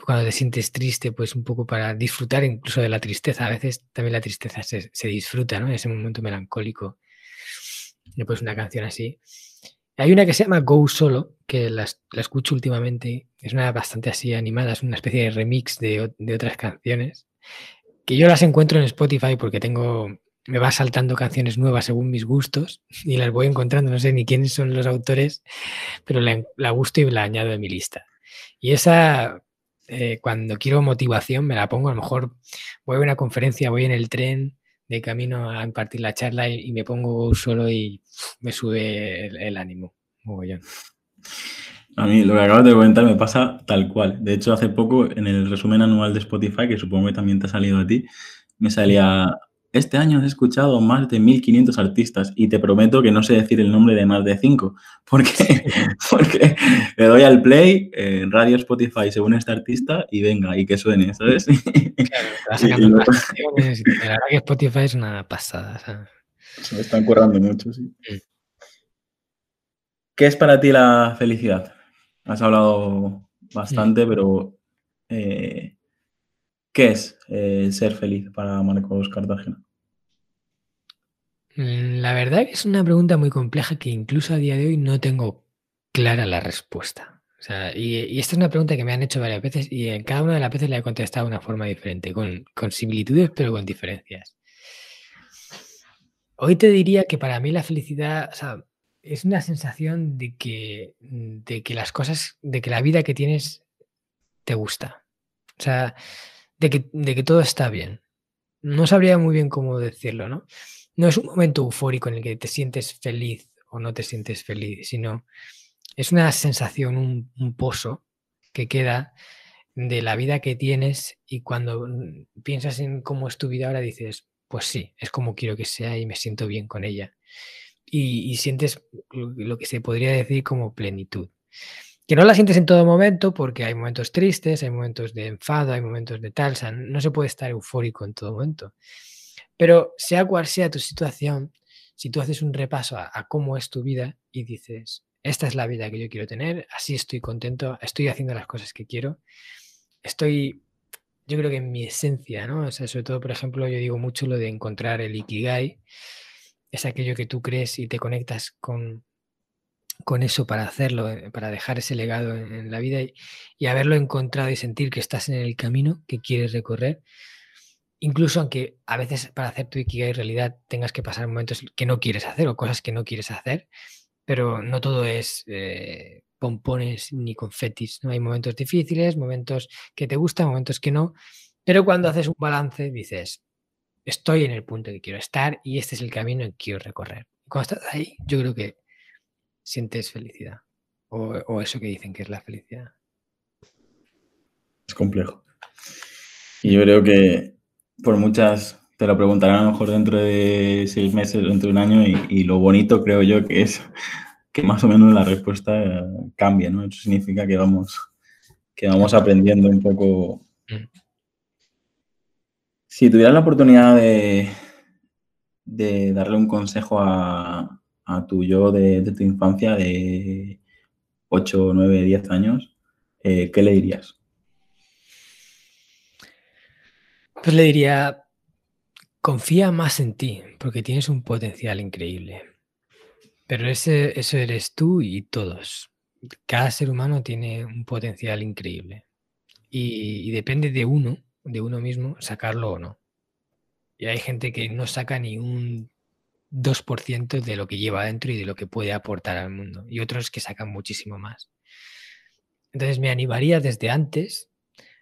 cuando te sientes triste, pues un poco para disfrutar incluso de la tristeza. A veces también la tristeza se, se disfruta, ¿no? En ese momento melancólico. Y pues una canción así. Hay una que se llama Go Solo, que la, la, escucho últimamente. Es una bastante así animada, es una especie de remix de, de otras canciones. Que yo las encuentro en Spotify porque tengo me va saltando canciones nuevas según mis gustos y las voy encontrando. No sé ni quiénes son los autores, pero la, la gusto y la añado en mi lista. Y esa, eh, cuando quiero motivación, me la pongo. A lo mejor voy a una conferencia, voy en el tren de camino a impartir la charla y, me pongo solo y me sube el, ánimo. A mí lo que acabas de comentar me pasa tal cual. De hecho, hace poco en el resumen anual de Spotify, que supongo que también te ha salido a ti, me salía este año he escuchado más de 1500 artistas y te prometo que no sé decir el nombre de más de 5, porque, porque le doy al play en radio Spotify según este artista y venga, y que suene, ¿sabes? Claro, la verdad que Spotify es una pasada. Se me están currando mucho, sí. Mm. ¿Qué es para ti la felicidad? Has hablado bastante, mm. pero eh, ¿Qué es eh, ser feliz para Marcos Cartagena? Mm, la verdad que es una pregunta muy compleja que incluso a día de hoy no tengo clara la respuesta. y, esta es una pregunta que me han hecho varias veces y en cada una de las veces la he contestado de una forma diferente, con, similitudes pero con diferencias. Hoy te diría que para mí la felicidad es una sensación de que, de que las cosas, de que la vida que tienes te gusta. O sea, de que, todo está bien. No sabría muy bien cómo decirlo, ¿no? No es un momento eufórico en el que te sientes feliz o no te sientes feliz, sino es una sensación, un, pozo que queda de la vida que tienes y cuando piensas en cómo es tu vida ahora dices, pues sí, es como quiero que sea y me siento bien con ella. Y sientes lo que se podría decir como plenitud que no la sientes en todo momento porque hay momentos tristes, hay momentos de enfado, hay momentos de tal, no se puede estar eufórico en todo momento. Pero sea cual sea tu situación, si tú haces un repaso a, cómo es tu vida y dices, esta es la vida que yo quiero tener, así estoy contento, estoy haciendo las cosas que quiero, estoy, yo creo que en mi esencia, ¿no? O sea, sobre todo, por ejemplo, yo digo mucho lo de encontrar el ikigai, es aquello que tú crees y te conectas con, con eso para hacerlo, eh, para dejar ese legado en, la vida y, haberlo encontrado y sentir que estás en el camino que quieres recorrer. Incluso aunque a veces para hacer tu Ikigai realidad tengas que pasar momentos que no quieres hacer o cosas que no quieres hacer, pero no todo es eh, pompones ni confetis. ¿no? Hay momentos difíciles, momentos que te gustan, momentos que no, pero cuando haces un balance dices, estoy en el punto que quiero estar y este es el camino que quiero recorrer. Cuando estás ahí, yo creo que sientes felicidad? O, eso que dicen que es la felicidad. Es complejo. Y yo creo que por muchas, te lo preguntarán a lo mejor dentro de seis meses, dentro de un año, y, lo bonito creo yo que es que más o menos la respuesta cambia, ¿no? Eso significa que vamos, que vamos aprendiendo un poco. Mm. Si tuvieras la oportunidad de, de darle un consejo a, a tu yo de, tu infancia de 8, 9, 10 años, eh, ¿qué le dirías? Pues le diría, confía más en ti, porque tienes un potencial increíble. Pero ese, eso eres tú y todos. Cada ser humano tiene un potencial increíble. Y, y, depende de uno, de uno mismo, sacarlo o no. Y hay gente que no saca ni un 2% de lo que lleva adentro y de lo que puede aportar al mundo. Y otros que sacan muchísimo más. Entonces me animaría desde antes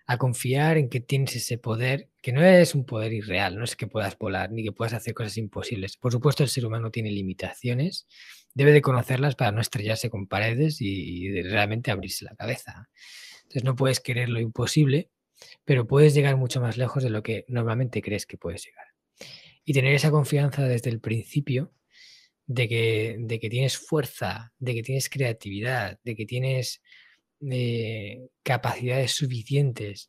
a confiar en que tienes ese poder, que no es un poder irreal, no es que puedas volar ni que puedas hacer cosas imposibles. Por supuesto, el ser humano tiene limitaciones, debe de conocerlas para no estrellarse con paredes y, realmente abrirse la cabeza. Entonces no puedes querer lo imposible, pero puedes llegar mucho más lejos de lo que normalmente crees que puedes llegar y tener esa confianza desde el principio de que, de que tienes fuerza, de que tienes creatividad, de que tienes eh, capacidades suficientes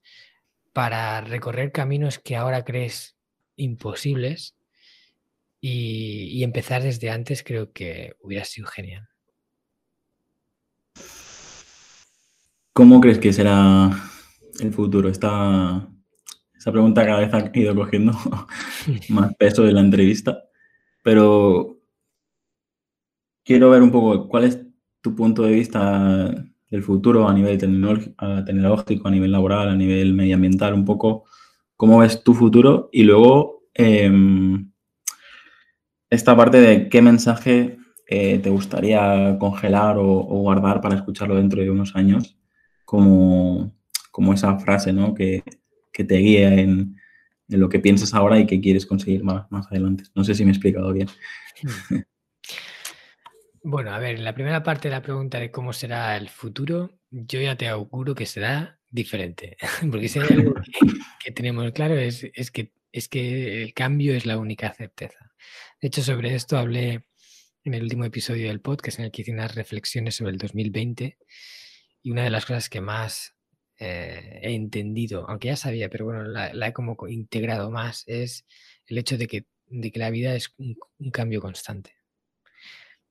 para recorrer caminos que ahora crees imposibles y, y, empezar desde antes creo que hubiera sido genial. ¿Cómo crees que será el futuro? ¿Está esa pregunta cada vez ha ido cogiendo más peso de la entrevista, pero quiero ver un poco cuál es tu punto de vista del futuro a nivel tecnológico, a nivel laboral, a nivel medioambiental, un poco cómo ves tu futuro y luego em, esta parte de qué mensaje eh, te gustaría congelar o, guardar para escucharlo dentro de unos años, como, como esa frase ¿no? que, te guía en, lo que piensas ahora y que quieres conseguir más, más adelante. No sé si me he explicado bien. Bueno, a ver, la primera parte de la pregunta de cómo será el futuro, yo ya te auguro que será diferente, porque si hay algo que, tenemos claro es, es, que, es que el cambio es la única certeza. De hecho, sobre esto hablé en el último episodio del podcast en el que hice unas reflexiones sobre el 2020 y una de las cosas que más eh, he entendido, aunque ya sabía, pero bueno, la, he como integrado más, es el hecho de que, de que la vida es un, cambio constante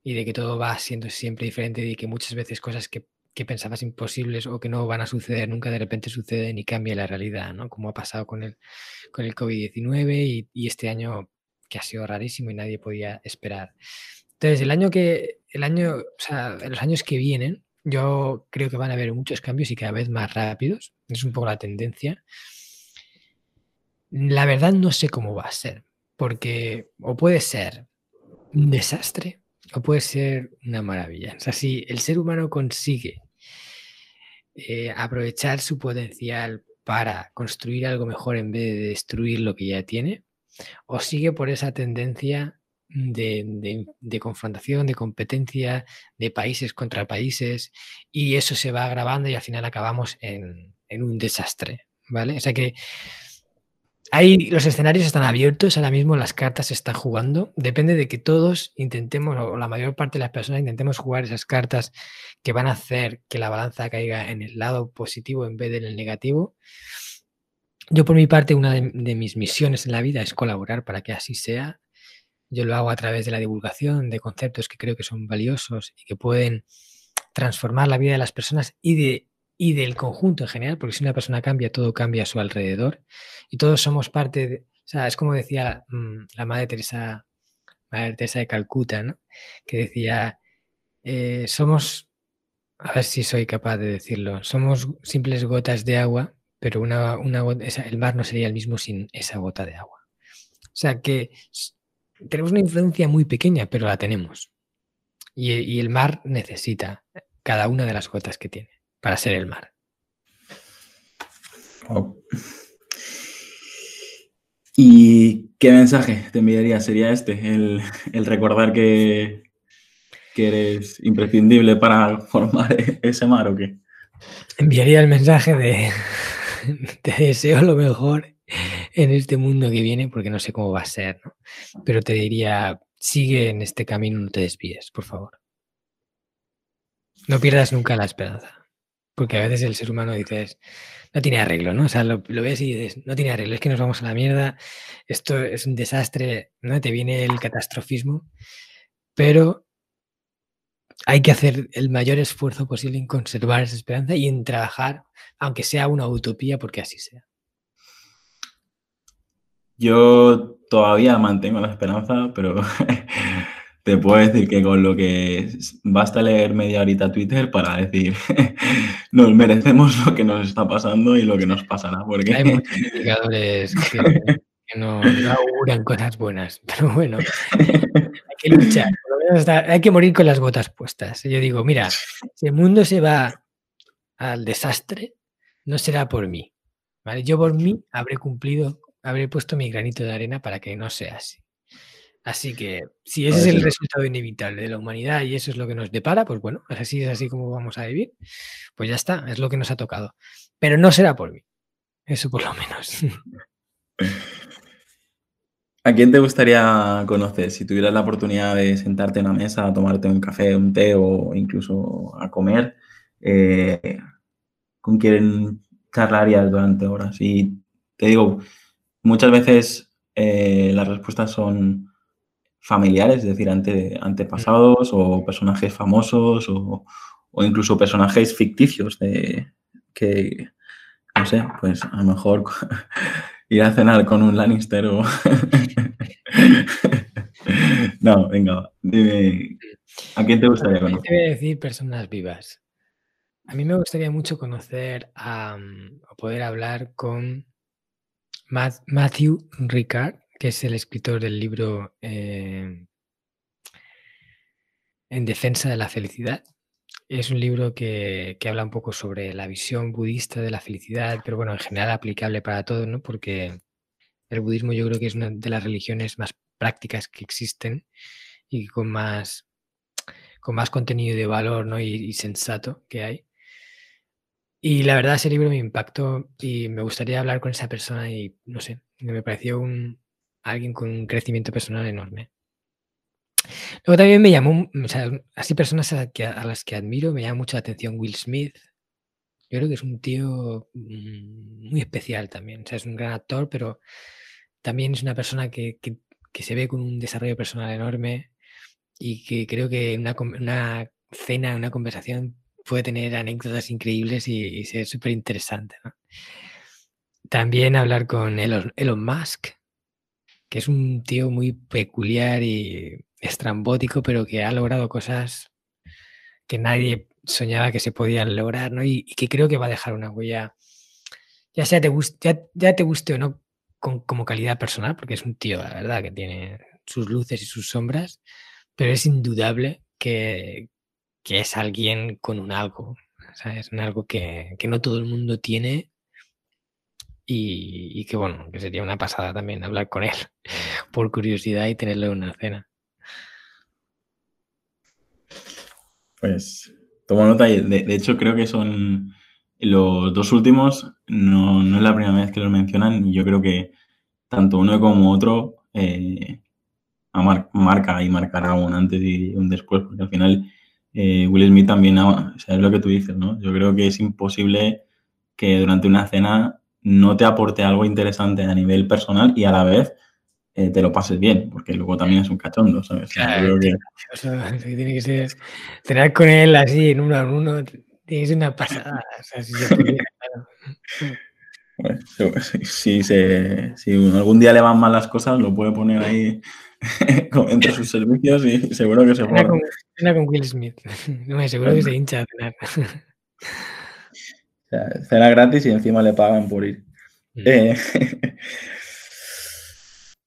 y de que todo va siendo siempre diferente y que muchas veces cosas que, pensabas imposibles o que no van a suceder nunca de repente suceden y cambia la realidad, ¿no? Como ha pasado con el, con el COVID-19 y, este año que ha sido rarísimo y nadie podía esperar. Entonces, el año que, el año, o sea, los años que vienen, yo creo que van a haber muchos cambios y cada vez más rápidos. Es un poco la tendencia. La verdad no sé cómo va a ser, porque o puede ser un desastre o puede ser una maravilla. O sea, si el ser humano consigue eh, aprovechar su potencial para construir algo mejor en vez de destruir lo que ya tiene, o sigue por esa tendencia de, confrontación, de competencia, de países contra países, y eso se va agravando y al final acabamos en, un desastre, ¿vale? O sea que ahí los escenarios están abiertos, ahora mismo las cartas se están jugando, depende de que todos intentemos, o la mayor parte de las personas intentemos jugar esas cartas que van a hacer que la balanza caiga en el lado positivo en vez del negativo. Yo por mi parte, una de mis misiones en la vida es colaborar para que así sea yo lo hago a través de la divulgación de conceptos que creo que son valiosos y que pueden transformar la vida de las personas y, de, y del conjunto en general, porque si una persona cambia, todo cambia a su alrededor y todos somos parte de, o sea, es como decía mm, la Madre Teresa, Madre Teresa de Calcuta, ¿no? Que decía, eh, somos, a ver si soy capaz de decirlo, somos simples gotas de agua, pero una, una el mar no sería el mismo sin esa gota de agua. O sea que tenemos una influencia muy pequeña, pero la tenemos. Y, el mar necesita cada una de las gotas que tiene para ser el mar. ¿Y qué mensaje te enviaría? ¿Sería este? El, recordar que, que, eres imprescindible para formar ese mar o qué? Enviaría el mensaje de te deseo lo mejor en este mundo que viene, porque no sé cómo va a ser. Pero te diría, sigue en este camino, no te desvíes, por favor. No pierdas nunca la esperanza. Porque a veces el ser humano dices, no tiene arreglo, ¿no? O sea, lo, ves y dices, no tiene arreglo, es que nos vamos a la mierda, esto es un desastre, ¿no? Te viene el catastrofismo, pero hay que hacer el mayor esfuerzo posible en conservar esa esperanza y en trabajar, aunque sea una utopía, porque así sea. Yo todavía mantengo la esperanza, pero te puedo decir que con lo que basta leer media horita Twitter para decir nos merecemos lo que nos está pasando y lo que nos pasará. Porque... Hay muchos indicadores que, no, auguran cosas buenas, pero bueno, hay que luchar, hay que morir con las botas puestas. Yo digo, mira, si el mundo se va al desastre, no será por mí. ¿vale? Yo por mí habré cumplido habré puesto mi granito de arena para que no sea así. Así que si ese es el resultado inevitable de la humanidad y eso es lo que nos depara, pues bueno, así es así como vamos a vivir, pues ya está, es lo que nos ha tocado. Pero no será por mí, eso por lo menos. ¿A quién te gustaría conocer si tuvieras la oportunidad de sentarte en la mesa a tomarte un café, un té o incluso a comer? Eh, ¿Con quién charlarías durante horas? Y te digo, Muchas veces eh, las respuestas son familiares, es decir, ante, antepasados o personajes famosos o, incluso personajes ficticios de que, no sé, pues a lo mejor ir a cenar con un Lannister o... no, venga, dime, ¿a quién te gustaría conocer? Te voy a decir personas vivas. A mí me gustaría mucho conocer o poder hablar con Matthew Ricard, que es el escritor del libro eh, En defensa de la felicidad. Es un libro que, habla un poco sobre la visión budista de la felicidad, pero bueno, en general aplicable para todo, ¿no? Porque el budismo yo creo que es una de las religiones más prácticas que existen y con más, con más contenido de valor ¿no? y, sensato que hay. Y la verdad ese libro me impactó y me gustaría hablar con esa persona y no sé, me pareció un, alguien con un crecimiento personal enorme. Luego también me llamó, o sea, así personas a, las que admiro, me llama mucho la atención Will Smith. Yo creo que es un tío mm, muy especial también. O sea, es un gran actor, pero también es una persona que, se ve con un desarrollo personal enorme y que creo que una, una cena, una conversación puede tener anécdotas increíbles y, ser súper interesante. También hablar con Elon, Elon Musk, que es un tío muy peculiar y estrambótico, pero que ha logrado cosas que nadie soñaba que se podían lograr, ¿no? Y, que creo que va a dejar una huella, ya sea te guste, ya, te guste o no como calidad personal, porque es un tío, la verdad, que tiene sus luces y sus sombras, pero es indudable que, es alguien con un algo, ¿sabes? Un algo que, que no todo el mundo tiene y, que bueno, que sería una pasada también hablar con él por curiosidad y tenerle una cena. Pues tomo nota y de, hecho creo que son los dos últimos, no, es la primera vez que los mencionan y yo creo que tanto uno como otro eh, marca y marcará un antes y un después, porque al final eh, Will Smith también, o sea, es lo que tú dices, ¿no? Yo creo que es imposible que durante una cena no te aporte algo interesante a nivel personal y a la vez eh, te lo pases bien, porque luego también es un cachondo, ¿sabes? Claro, que... tiene que ser, tener con él así en uno a uno, tiene que ser una pasada. O sea, si, se si, se, si, algún día le van mal las cosas, lo puede poner ahí entre sus servicios y seguro que se pone. Con, con Will Smith. No me seguro que se hincha a cenar. cena gratis y encima le pagan por ir. Mm. Eh,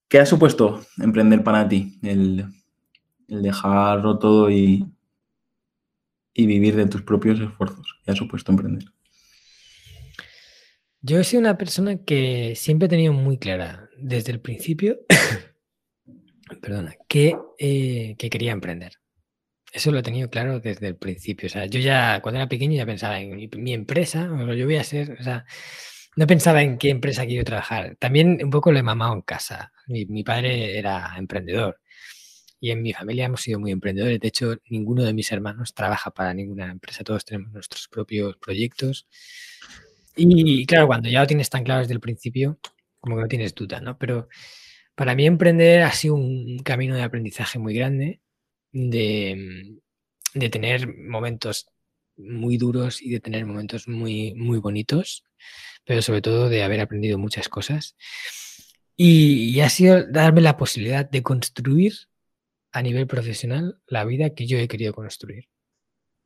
¿Qué ha supuesto emprender para ti? El, dejarlo todo y, y vivir de tus propios esfuerzos. ¿Qué ha supuesto emprender? Yo he sido una persona que siempre he tenido muy clara desde el principio, perdona, que, eh, que quería emprender. Eso lo he tenido claro desde el principio. O sea, yo ya cuando era pequeño ya pensaba en mi, empresa, o yo voy a ser, o sea, no pensaba en qué empresa quiero trabajar. También un poco lo he mamado en casa. Mi, padre era emprendedor y en mi familia hemos sido muy emprendedores. De hecho, ninguno de mis hermanos trabaja para ninguna empresa. Todos tenemos nuestros propios proyectos. Y claro, cuando ya lo tienes tan claro desde el principio, como que no tienes duda, ¿no? Pero para mí emprender ha sido un camino de aprendizaje muy grande de, tener momentos muy duros y de tener momentos muy, muy bonitos, pero sobre todo de haber aprendido muchas cosas. Y, ha sido darme la posibilidad de construir a nivel profesional la vida que yo he querido construir.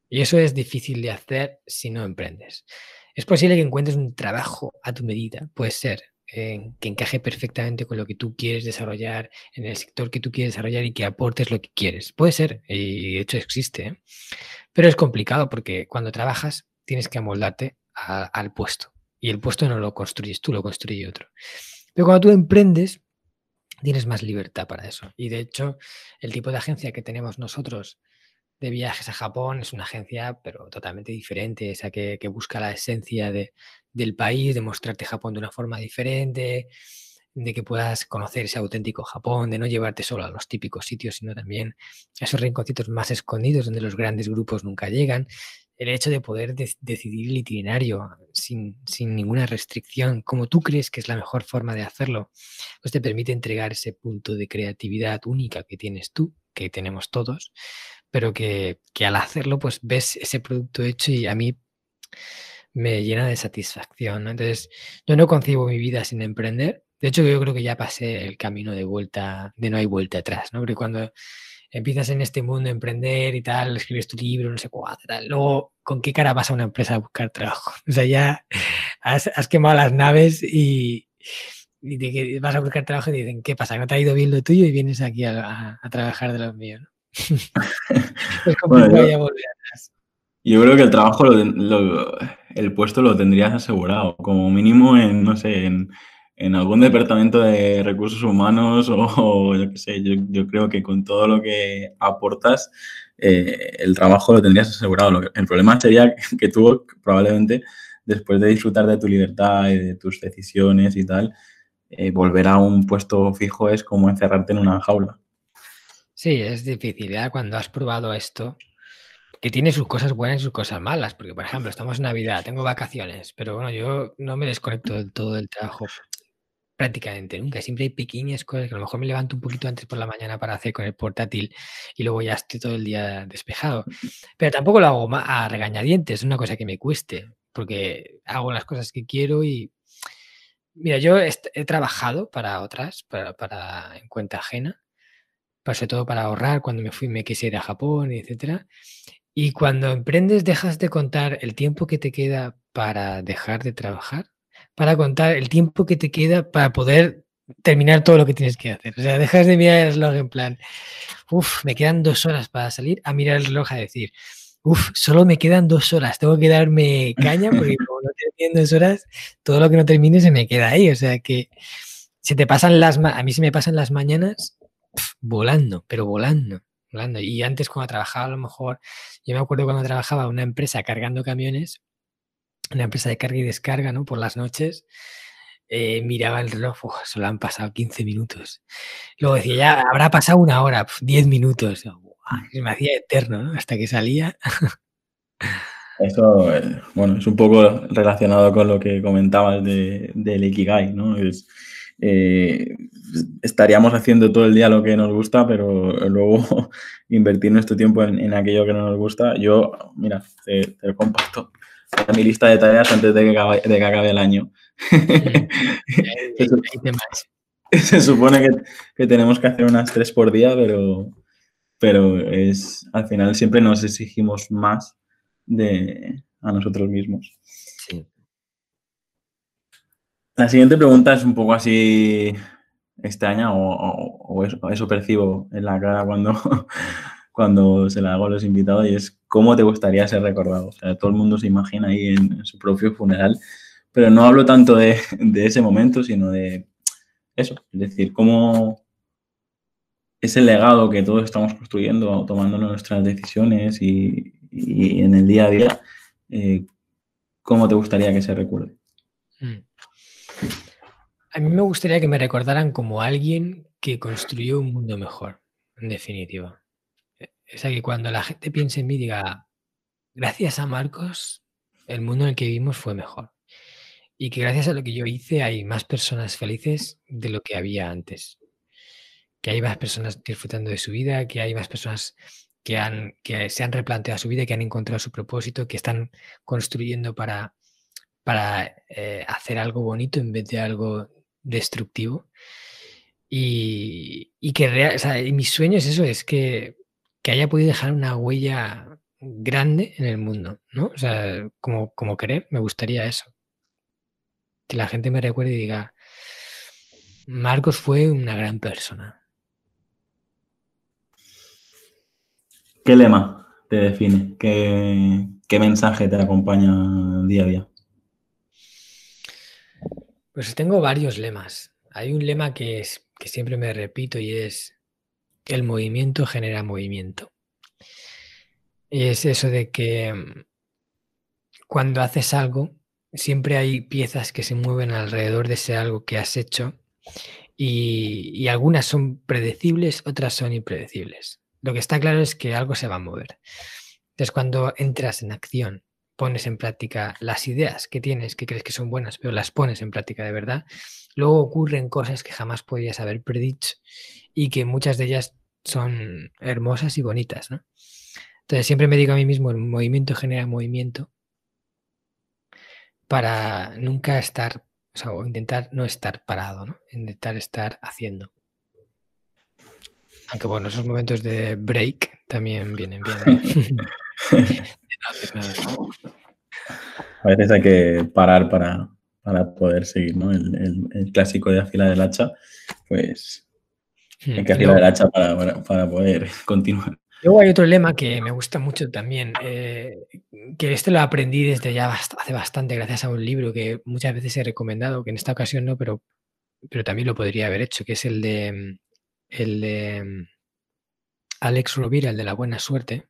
Y eso es difícil de hacer si no emprendes. Es posible que encuentres un trabajo a tu medida, puede ser, que encaje perfectamente con lo que tú quieres desarrollar, en el sector que tú quieres desarrollar y que aportes lo que quieres. Puede ser, y de hecho existe, ¿eh? pero es complicado porque cuando trabajas tienes que amoldarte al puesto y el puesto no lo construyes tú, lo construye otro. Pero cuando tú emprendes, tienes más libertad para eso. Y de hecho, el tipo de agencia que tenemos nosotros de viajes a Japón es una agencia, pero totalmente diferente, esa que, que busca la esencia de, del país, de mostrarte Japón de una forma diferente, de que puedas conocer ese auténtico Japón, de no llevarte solo a los típicos sitios, sino también a esos rinconcitos más escondidos donde los grandes grupos nunca llegan. El hecho de poder decidir el itinerario sin, sin, ninguna restricción, como tú crees que es la mejor forma de hacerlo, pues te permite entregar ese punto de creatividad única que tienes tú, que tenemos todos, pero que, que al hacerlo, pues ves ese producto hecho y a mí me llena de satisfacción. Entonces, yo no concibo mi vida sin emprender. De hecho, yo creo que ya pasé el camino de vuelta, de no hay vuelta atrás, ¿no? Porque cuando empiezas en este mundo a emprender y tal, escribes tu libro, no sé cuál, tal, luego, ¿con qué cara vas a una empresa a buscar trabajo? O sea, ya has, quemado las naves y, y te, vas a buscar trabajo y dicen, ¿qué pasa? ¿No te ha ido bien lo tuyo y vienes aquí a, trabajar de los míos? es complicado yo, volver atrás. Yo creo que el trabajo, el puesto lo tendrías asegurado, como mínimo en, no sé, en, algún departamento de recursos humanos o, yo qué sé, yo, creo que con todo lo que aportas, eh, el trabajo lo tendrías asegurado. El problema sería que tú probablemente, después de disfrutar de tu libertad y de tus decisiones y tal, eh, volver a un puesto fijo es como encerrarte en una jaula. Sí, es difícil. Ya cuando has probado esto, que tiene sus cosas buenas y sus cosas malas, porque por ejemplo, estamos en Navidad, tengo vacaciones, pero bueno, yo no me desconecto del todo del trabajo prácticamente nunca. Siempre hay pequeñas cosas que a lo mejor me levanto un poquito antes por la mañana para hacer con el portátil y luego ya estoy todo el día despejado. Pero tampoco lo hago a regañadientes, es una cosa que me cueste, porque hago las cosas que quiero y Mira, yo he, trabajado para otras, para, en cuenta ajena, sobre todo para ahorrar cuando me fui, me quise ir a Japón, etcétera. Y cuando emprendes, dejas de contar el tiempo que te queda para dejar de trabajar, para contar el tiempo que te queda para poder terminar todo lo que tienes que hacer. O sea, dejas de mirar el reloj en plan, uff, me quedan dos horas para salir, a mirar el reloj a decir, Uf, solo me quedan dos horas, tengo que darme caña porque como no termino dos horas, todo lo que no termine se me queda ahí. O sea que se te pasan las, a mí se me pasan las mañanas volando, pero volando, volando. Y antes cuando trabajaba a lo mejor, yo me acuerdo cuando trabajaba en una empresa cargando camiones, una empresa de carga y descarga, ¿no? Por las noches, eh, miraba el reloj, solo han pasado 15 minutos. Luego decía, ya habrá pasado una hora, 10 minutos se me hacía eterno, ¿no? Hasta que salía. Eso, bueno, es un poco relacionado con lo que comentabas de, del Ikigai, ¿no? Es, eh, estaríamos haciendo todo el día lo que nos gusta, pero luego invertir nuestro tiempo en, aquello que no nos gusta. Yo, mira, te, te comparto mi lista de tareas antes de que acabe, de que acabe el año. se, supone que, que, tenemos que hacer unas tres por día, pero, pero es al final siempre nos exigimos más de a nosotros mismos. La siguiente pregunta es un poco así extraña o, eso, percibo en la cara cuando, cuando se la hago a los invitados y es cómo te gustaría ser recordado. O sea, todo el mundo se imagina ahí en, su propio funeral, pero no hablo tanto de, de, ese momento, sino de eso, es decir, cómo, ese legado que todos estamos construyendo, tomando nuestras decisiones y, en el día a día, eh, ¿cómo te gustaría que se recuerde? Mm. A mí me gustaría que me recordaran como alguien que construyó un mundo mejor, en definitiva. O sea, que cuando la gente piense en mí diga, gracias a Marcos, el mundo en el que vivimos fue mejor. Y que gracias a lo que yo hice hay más personas felices de lo que había antes que hay más personas disfrutando de su vida, que hay más personas que, se han replanteado su vida, que han encontrado su propósito, que están construyendo para, eh, hacer algo bonito en vez de algo destructivo. Y, que real, mi sueño es eso, es que, que, haya podido dejar una huella grande en el mundo, ¿no? O sea, como, como querer, me gustaría eso. Que la gente me recuerde y diga, Marcos fue una gran persona. ¿Qué lema te define? ¿Qué, mensaje te acompaña día a día? Pues tengo varios lemas. Hay un lema que, es, que siempre me repito y es el movimiento genera movimiento. Y es eso de que mm, cuando haces algo, siempre hay piezas que se mueven alrededor de ese algo que has hecho y, y algunas son predecibles, otras son impredecibles. Lo que está claro es que algo se va a mover. Entonces, cuando entras en acción, pones en práctica las ideas que tienes, que crees que son buenas, pero las pones en práctica de verdad, luego ocurren cosas que jamás podías haber predicho y que muchas de ellas son hermosas y bonitas, ¿no? Entonces siempre me digo a mí mismo, el movimiento genera movimiento para nunca estar, o sea, o intentar no estar parado. Intentar estar haciendo. Aunque bueno, esos momentos de break también vienen bien. A veces hay que parar para, para poder seguir, ¿no? El, clásico de afilar el hacha, pues hmm, hay que afilar el hacha para, poder continuar. Luego hay otro lema que me gusta mucho también, eh, que este lo aprendí desde ya hace bastante gracias a un libro que muchas veces he recomendado, que en esta ocasión no, pero, pero también lo podría haber hecho, que es el de, el de Alex Rovira, el de la buena suerte.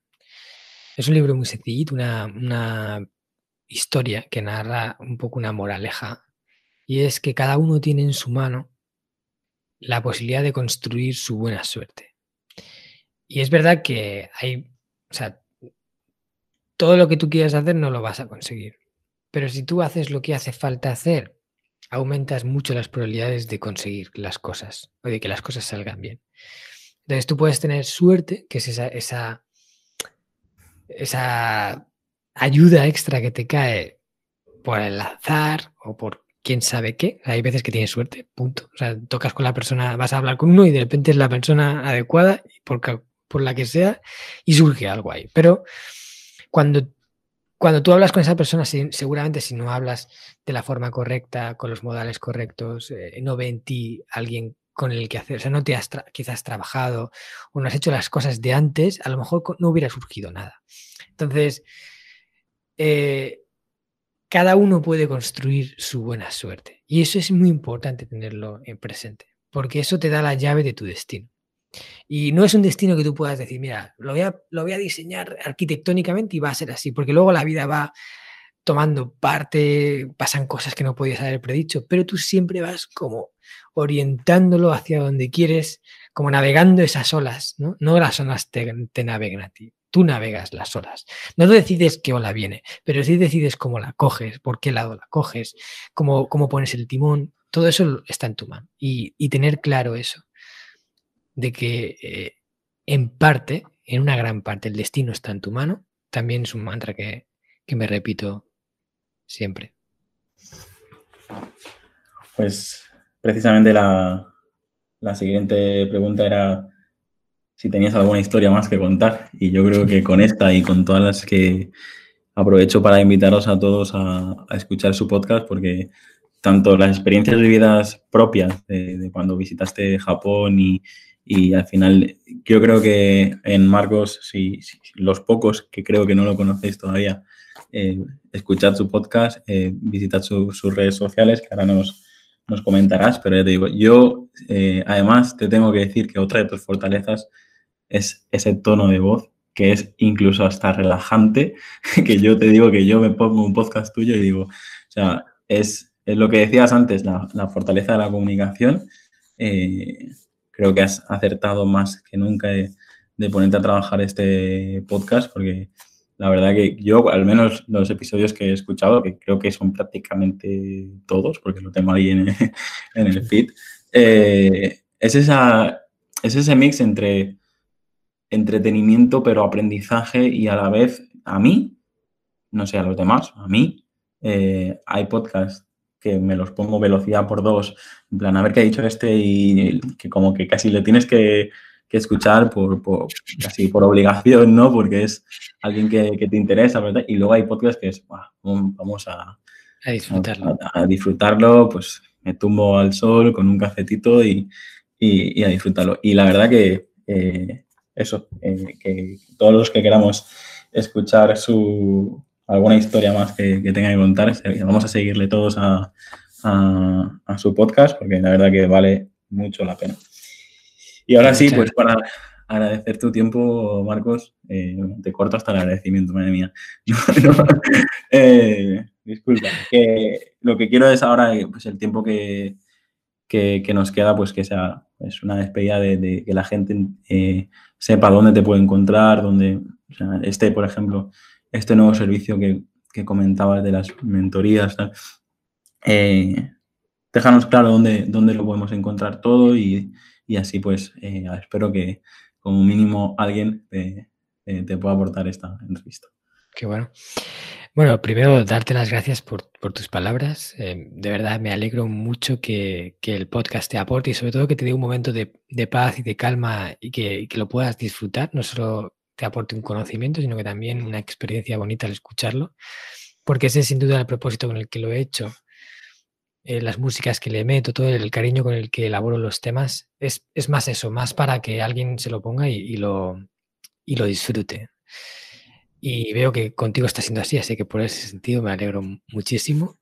Es un libro muy sencillito, una, una historia que narra un poco una moraleja, y es que cada uno tiene en su mano la posibilidad de construir su buena suerte. Y es verdad que hay, o sea, todo lo que tú quieras hacer no lo vas a conseguir. Pero si tú haces lo que hace falta hacer, aumentas mucho las probabilidades de conseguir las cosas o de que las cosas salgan bien. Entonces tú puedes tener suerte, que es esa, esa, ayuda extra que te cae por el azar o por quién sabe qué. Hay veces que tienes suerte, punto. O sea, tocas con la persona, vas a hablar con uno y de repente es la persona adecuada por, por la que sea y surge algo ahí. Pero cuando, cuando tú hablas con esa persona, seguramente si no hablas de la forma correcta, con los modales correctos, eh, no ve en ti alguien con el que hacer, o sea, no te has quizás trabajado o no has hecho las cosas de antes, a lo mejor no hubiera surgido nada. Entonces, eh, cada uno puede construir su buena suerte. Y eso es muy importante tenerlo en presente, porque eso te da la llave de tu destino. Y no es un destino que tú puedas decir, mira, lo voy a, lo voy a diseñar arquitectónicamente y va a ser así, porque luego la vida va tomando parte, pasan cosas que no podías haber predicho, pero tú siempre vas como orientándolo hacia donde quieres, como navegando esas olas, ¿no? No las olas te, te navegan a ti tú navegas las olas. No decides qué ola viene, pero sí decides cómo la coges, por qué lado la coges, cómo, cómo pones el timón. Todo eso está en tu mano. Y, tener claro eso, de que eh, en parte, en una gran parte, el destino está en tu mano, también es un mantra que, me repito siempre. Pues precisamente la, la siguiente pregunta era si tenías alguna historia más que contar. Y yo creo que con esta y con todas las que aprovecho para invitaros a todos a, escuchar su podcast, porque tanto las experiencias vividas propias de, cuando visitaste Japón y, y, al final yo creo que en Marcos, si, los pocos que creo que no lo conocéis todavía, eh, escuchad su podcast, eh, visitad sus redes sociales, que ahora nos, nos comentarás, pero ya te digo, yo eh, además te tengo que decir que otra de tus fortalezas es ese tono de voz que es incluso hasta relajante, que yo te digo que yo me pongo un podcast tuyo y digo, o sea, es, lo que decías antes, la, fortaleza de la comunicación. Eh, creo que has acertado más que nunca de, ponerte a trabajar este podcast, porque la verdad que yo, al menos los episodios que he escuchado, que creo que son prácticamente todos, porque lo tengo ahí en, el feed, eh, es, esa, es ese mix entre entretenimiento, pero aprendizaje y a la vez a mí, no sé a los demás, a mí, eh, hay podcasts que me los pongo velocidad por dos, en plan, a ver qué ha dicho este y que como que casi le tienes que, escuchar por, casi por obligación, ¿no? Porque es alguien que, te interesa, ¿verdad? Y luego hay podcasts que es, vamos a, disfrutarlo. A, disfrutarlo, pues me tumbo al sol con un cafetito y, a disfrutarlo. Y la verdad que eh, eso, eh, que todos los que queramos escuchar su, alguna historia más que, tenga que contar, vamos a seguirle todos a, su podcast porque la verdad que vale mucho la pena. Y ahora sí, pues para agradecer tu tiempo, Marcos, eh, te corto hasta el agradecimiento, madre mía. Eh, disculpa, que lo que quiero es ahora, pues el tiempo que, que, nos queda, pues que sea es una despedida de, que la gente eh, sepa dónde te puede encontrar, dónde, este, por ejemplo, este nuevo servicio que, que comentabas de las mentorías, eh, déjanos claro dónde, dónde lo podemos encontrar todo y, así pues eh, espero que como mínimo alguien te, te pueda aportar esta entrevista. Qué bueno. Bueno, primero darte las gracias por, tus palabras. Eh, de verdad me alegro mucho que, el podcast te aporte y sobre todo que te dé un momento de, paz y de calma y que, lo puedas disfrutar. No solo te aporte un conocimiento, sino que también una experiencia bonita al escucharlo, porque ese es sin duda el propósito con el que lo he hecho. eh, las músicas que le meto, todo el cariño con el que elaboro los temas, es, más eso, más para que alguien se lo ponga y, lo, y lo disfrute. Y veo que contigo está siendo así, así que por ese sentido me alegro muchísimo.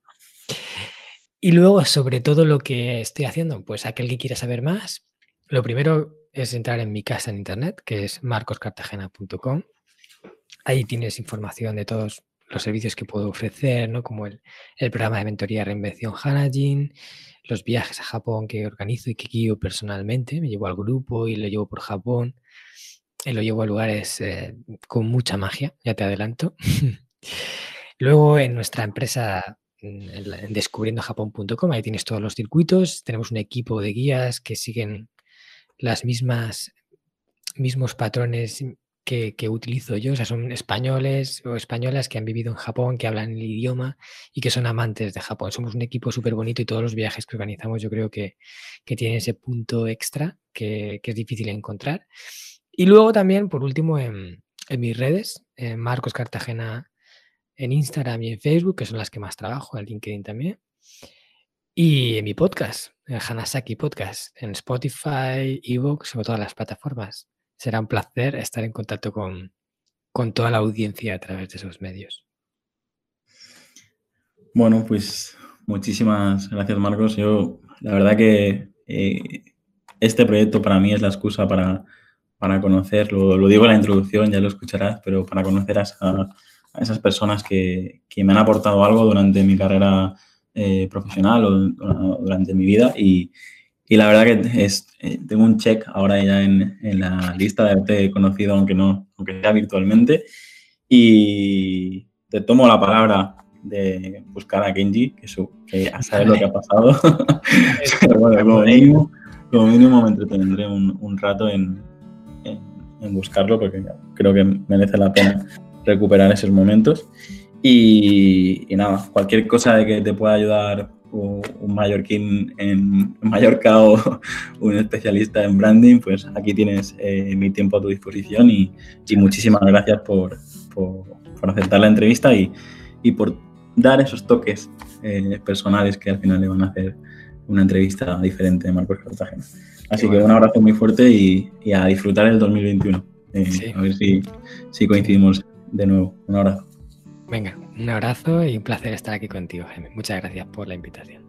Y luego, sobre todo lo que estoy haciendo, pues aquel que quiera saber más, lo primero es entrar en mi casa en internet, que es marcoscartagena.com. Ahí tienes información de todos los servicios que puedo ofrecer, ¿no? Como el, programa de mentoría Reinvención Hanajin, los viajes a Japón que organizo y que guío personalmente. Me llevo al grupo y lo llevo por Japón. Y lo llevo a lugares eh, con mucha magia, ya te adelanto. Luego en nuestra empresa en descubriendojapón.com, ahí tienes todos los circuitos, tenemos un equipo de guías que siguen las mismas mismos patrones que, utilizo yo, o sea, son españoles o españolas que han vivido en Japón, que hablan el idioma y que son amantes de Japón. Somos un equipo súper bonito y todos los viajes que organizamos yo creo que, tienen ese punto extra que, es difícil encontrar. Y luego también, por último, en, mis redes, en Marcos Cartagena en Instagram y en Facebook, que son las que más trabajo, en LinkedIn también. Y en mi podcast, Hanasaki Podcast, en Spotify, Evox, sobre todas las plataformas será un placer estar en contacto con, toda la audiencia a través de esos medios. Bueno, pues muchísimas gracias Marcos. Yo, la verdad que eh, este proyecto para mí es la excusa para, para conocer, lo, digo en la introducción, ya lo escucharás, pero para conocer a, esas personas que, me han aportado algo durante mi carrera eh, profesional o durante mi vida y, y la verdad que es, eh, tengo un check ahora ya en, en, la lista de haberte conocido, aunque no, aunque sea virtualmente. Y te tomo la palabra de buscar a Kenji, que, su, que a saber lo que ha pasado. Pero bueno, como mínimo, como mínimo me entretendré un, un rato en, en, buscarlo porque creo que merece la pena recuperar esos momentos. Y, y, nada, cualquier cosa de que te pueda ayudar un mallorquín en Mallorca o un especialista en branding, pues aquí tienes eh, mi tiempo a tu disposición y, muchísimas gracias por, por, aceptar la entrevista y, y, por dar esos toques eh, personales que al final le van a hacer una entrevista diferente de Marcos Cartagena. Así que un abrazo muy fuerte y, a disfrutar el 2021. Eh, a ver si, si coincidimos de nuevo. Un abrazo. Venga, un abrazo y un placer estar aquí contigo, Jaime. Muchas gracias por la invitación.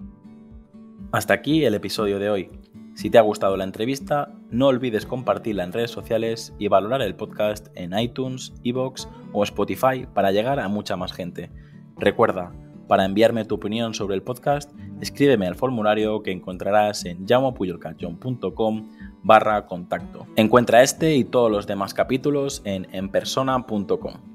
Hasta aquí el episodio de hoy. Si te ha gustado la entrevista, no olvides compartirla en redes sociales y valorar el podcast en iTunes, Evox o Spotify para llegar a mucha más gente. Recuerda, para enviarme tu opinión sobre el podcast, escríbeme al formulario que encontrarás en llamopuyolcachon.com barra contacto. Encuentra este y todos los demás capítulos en enpersona.com.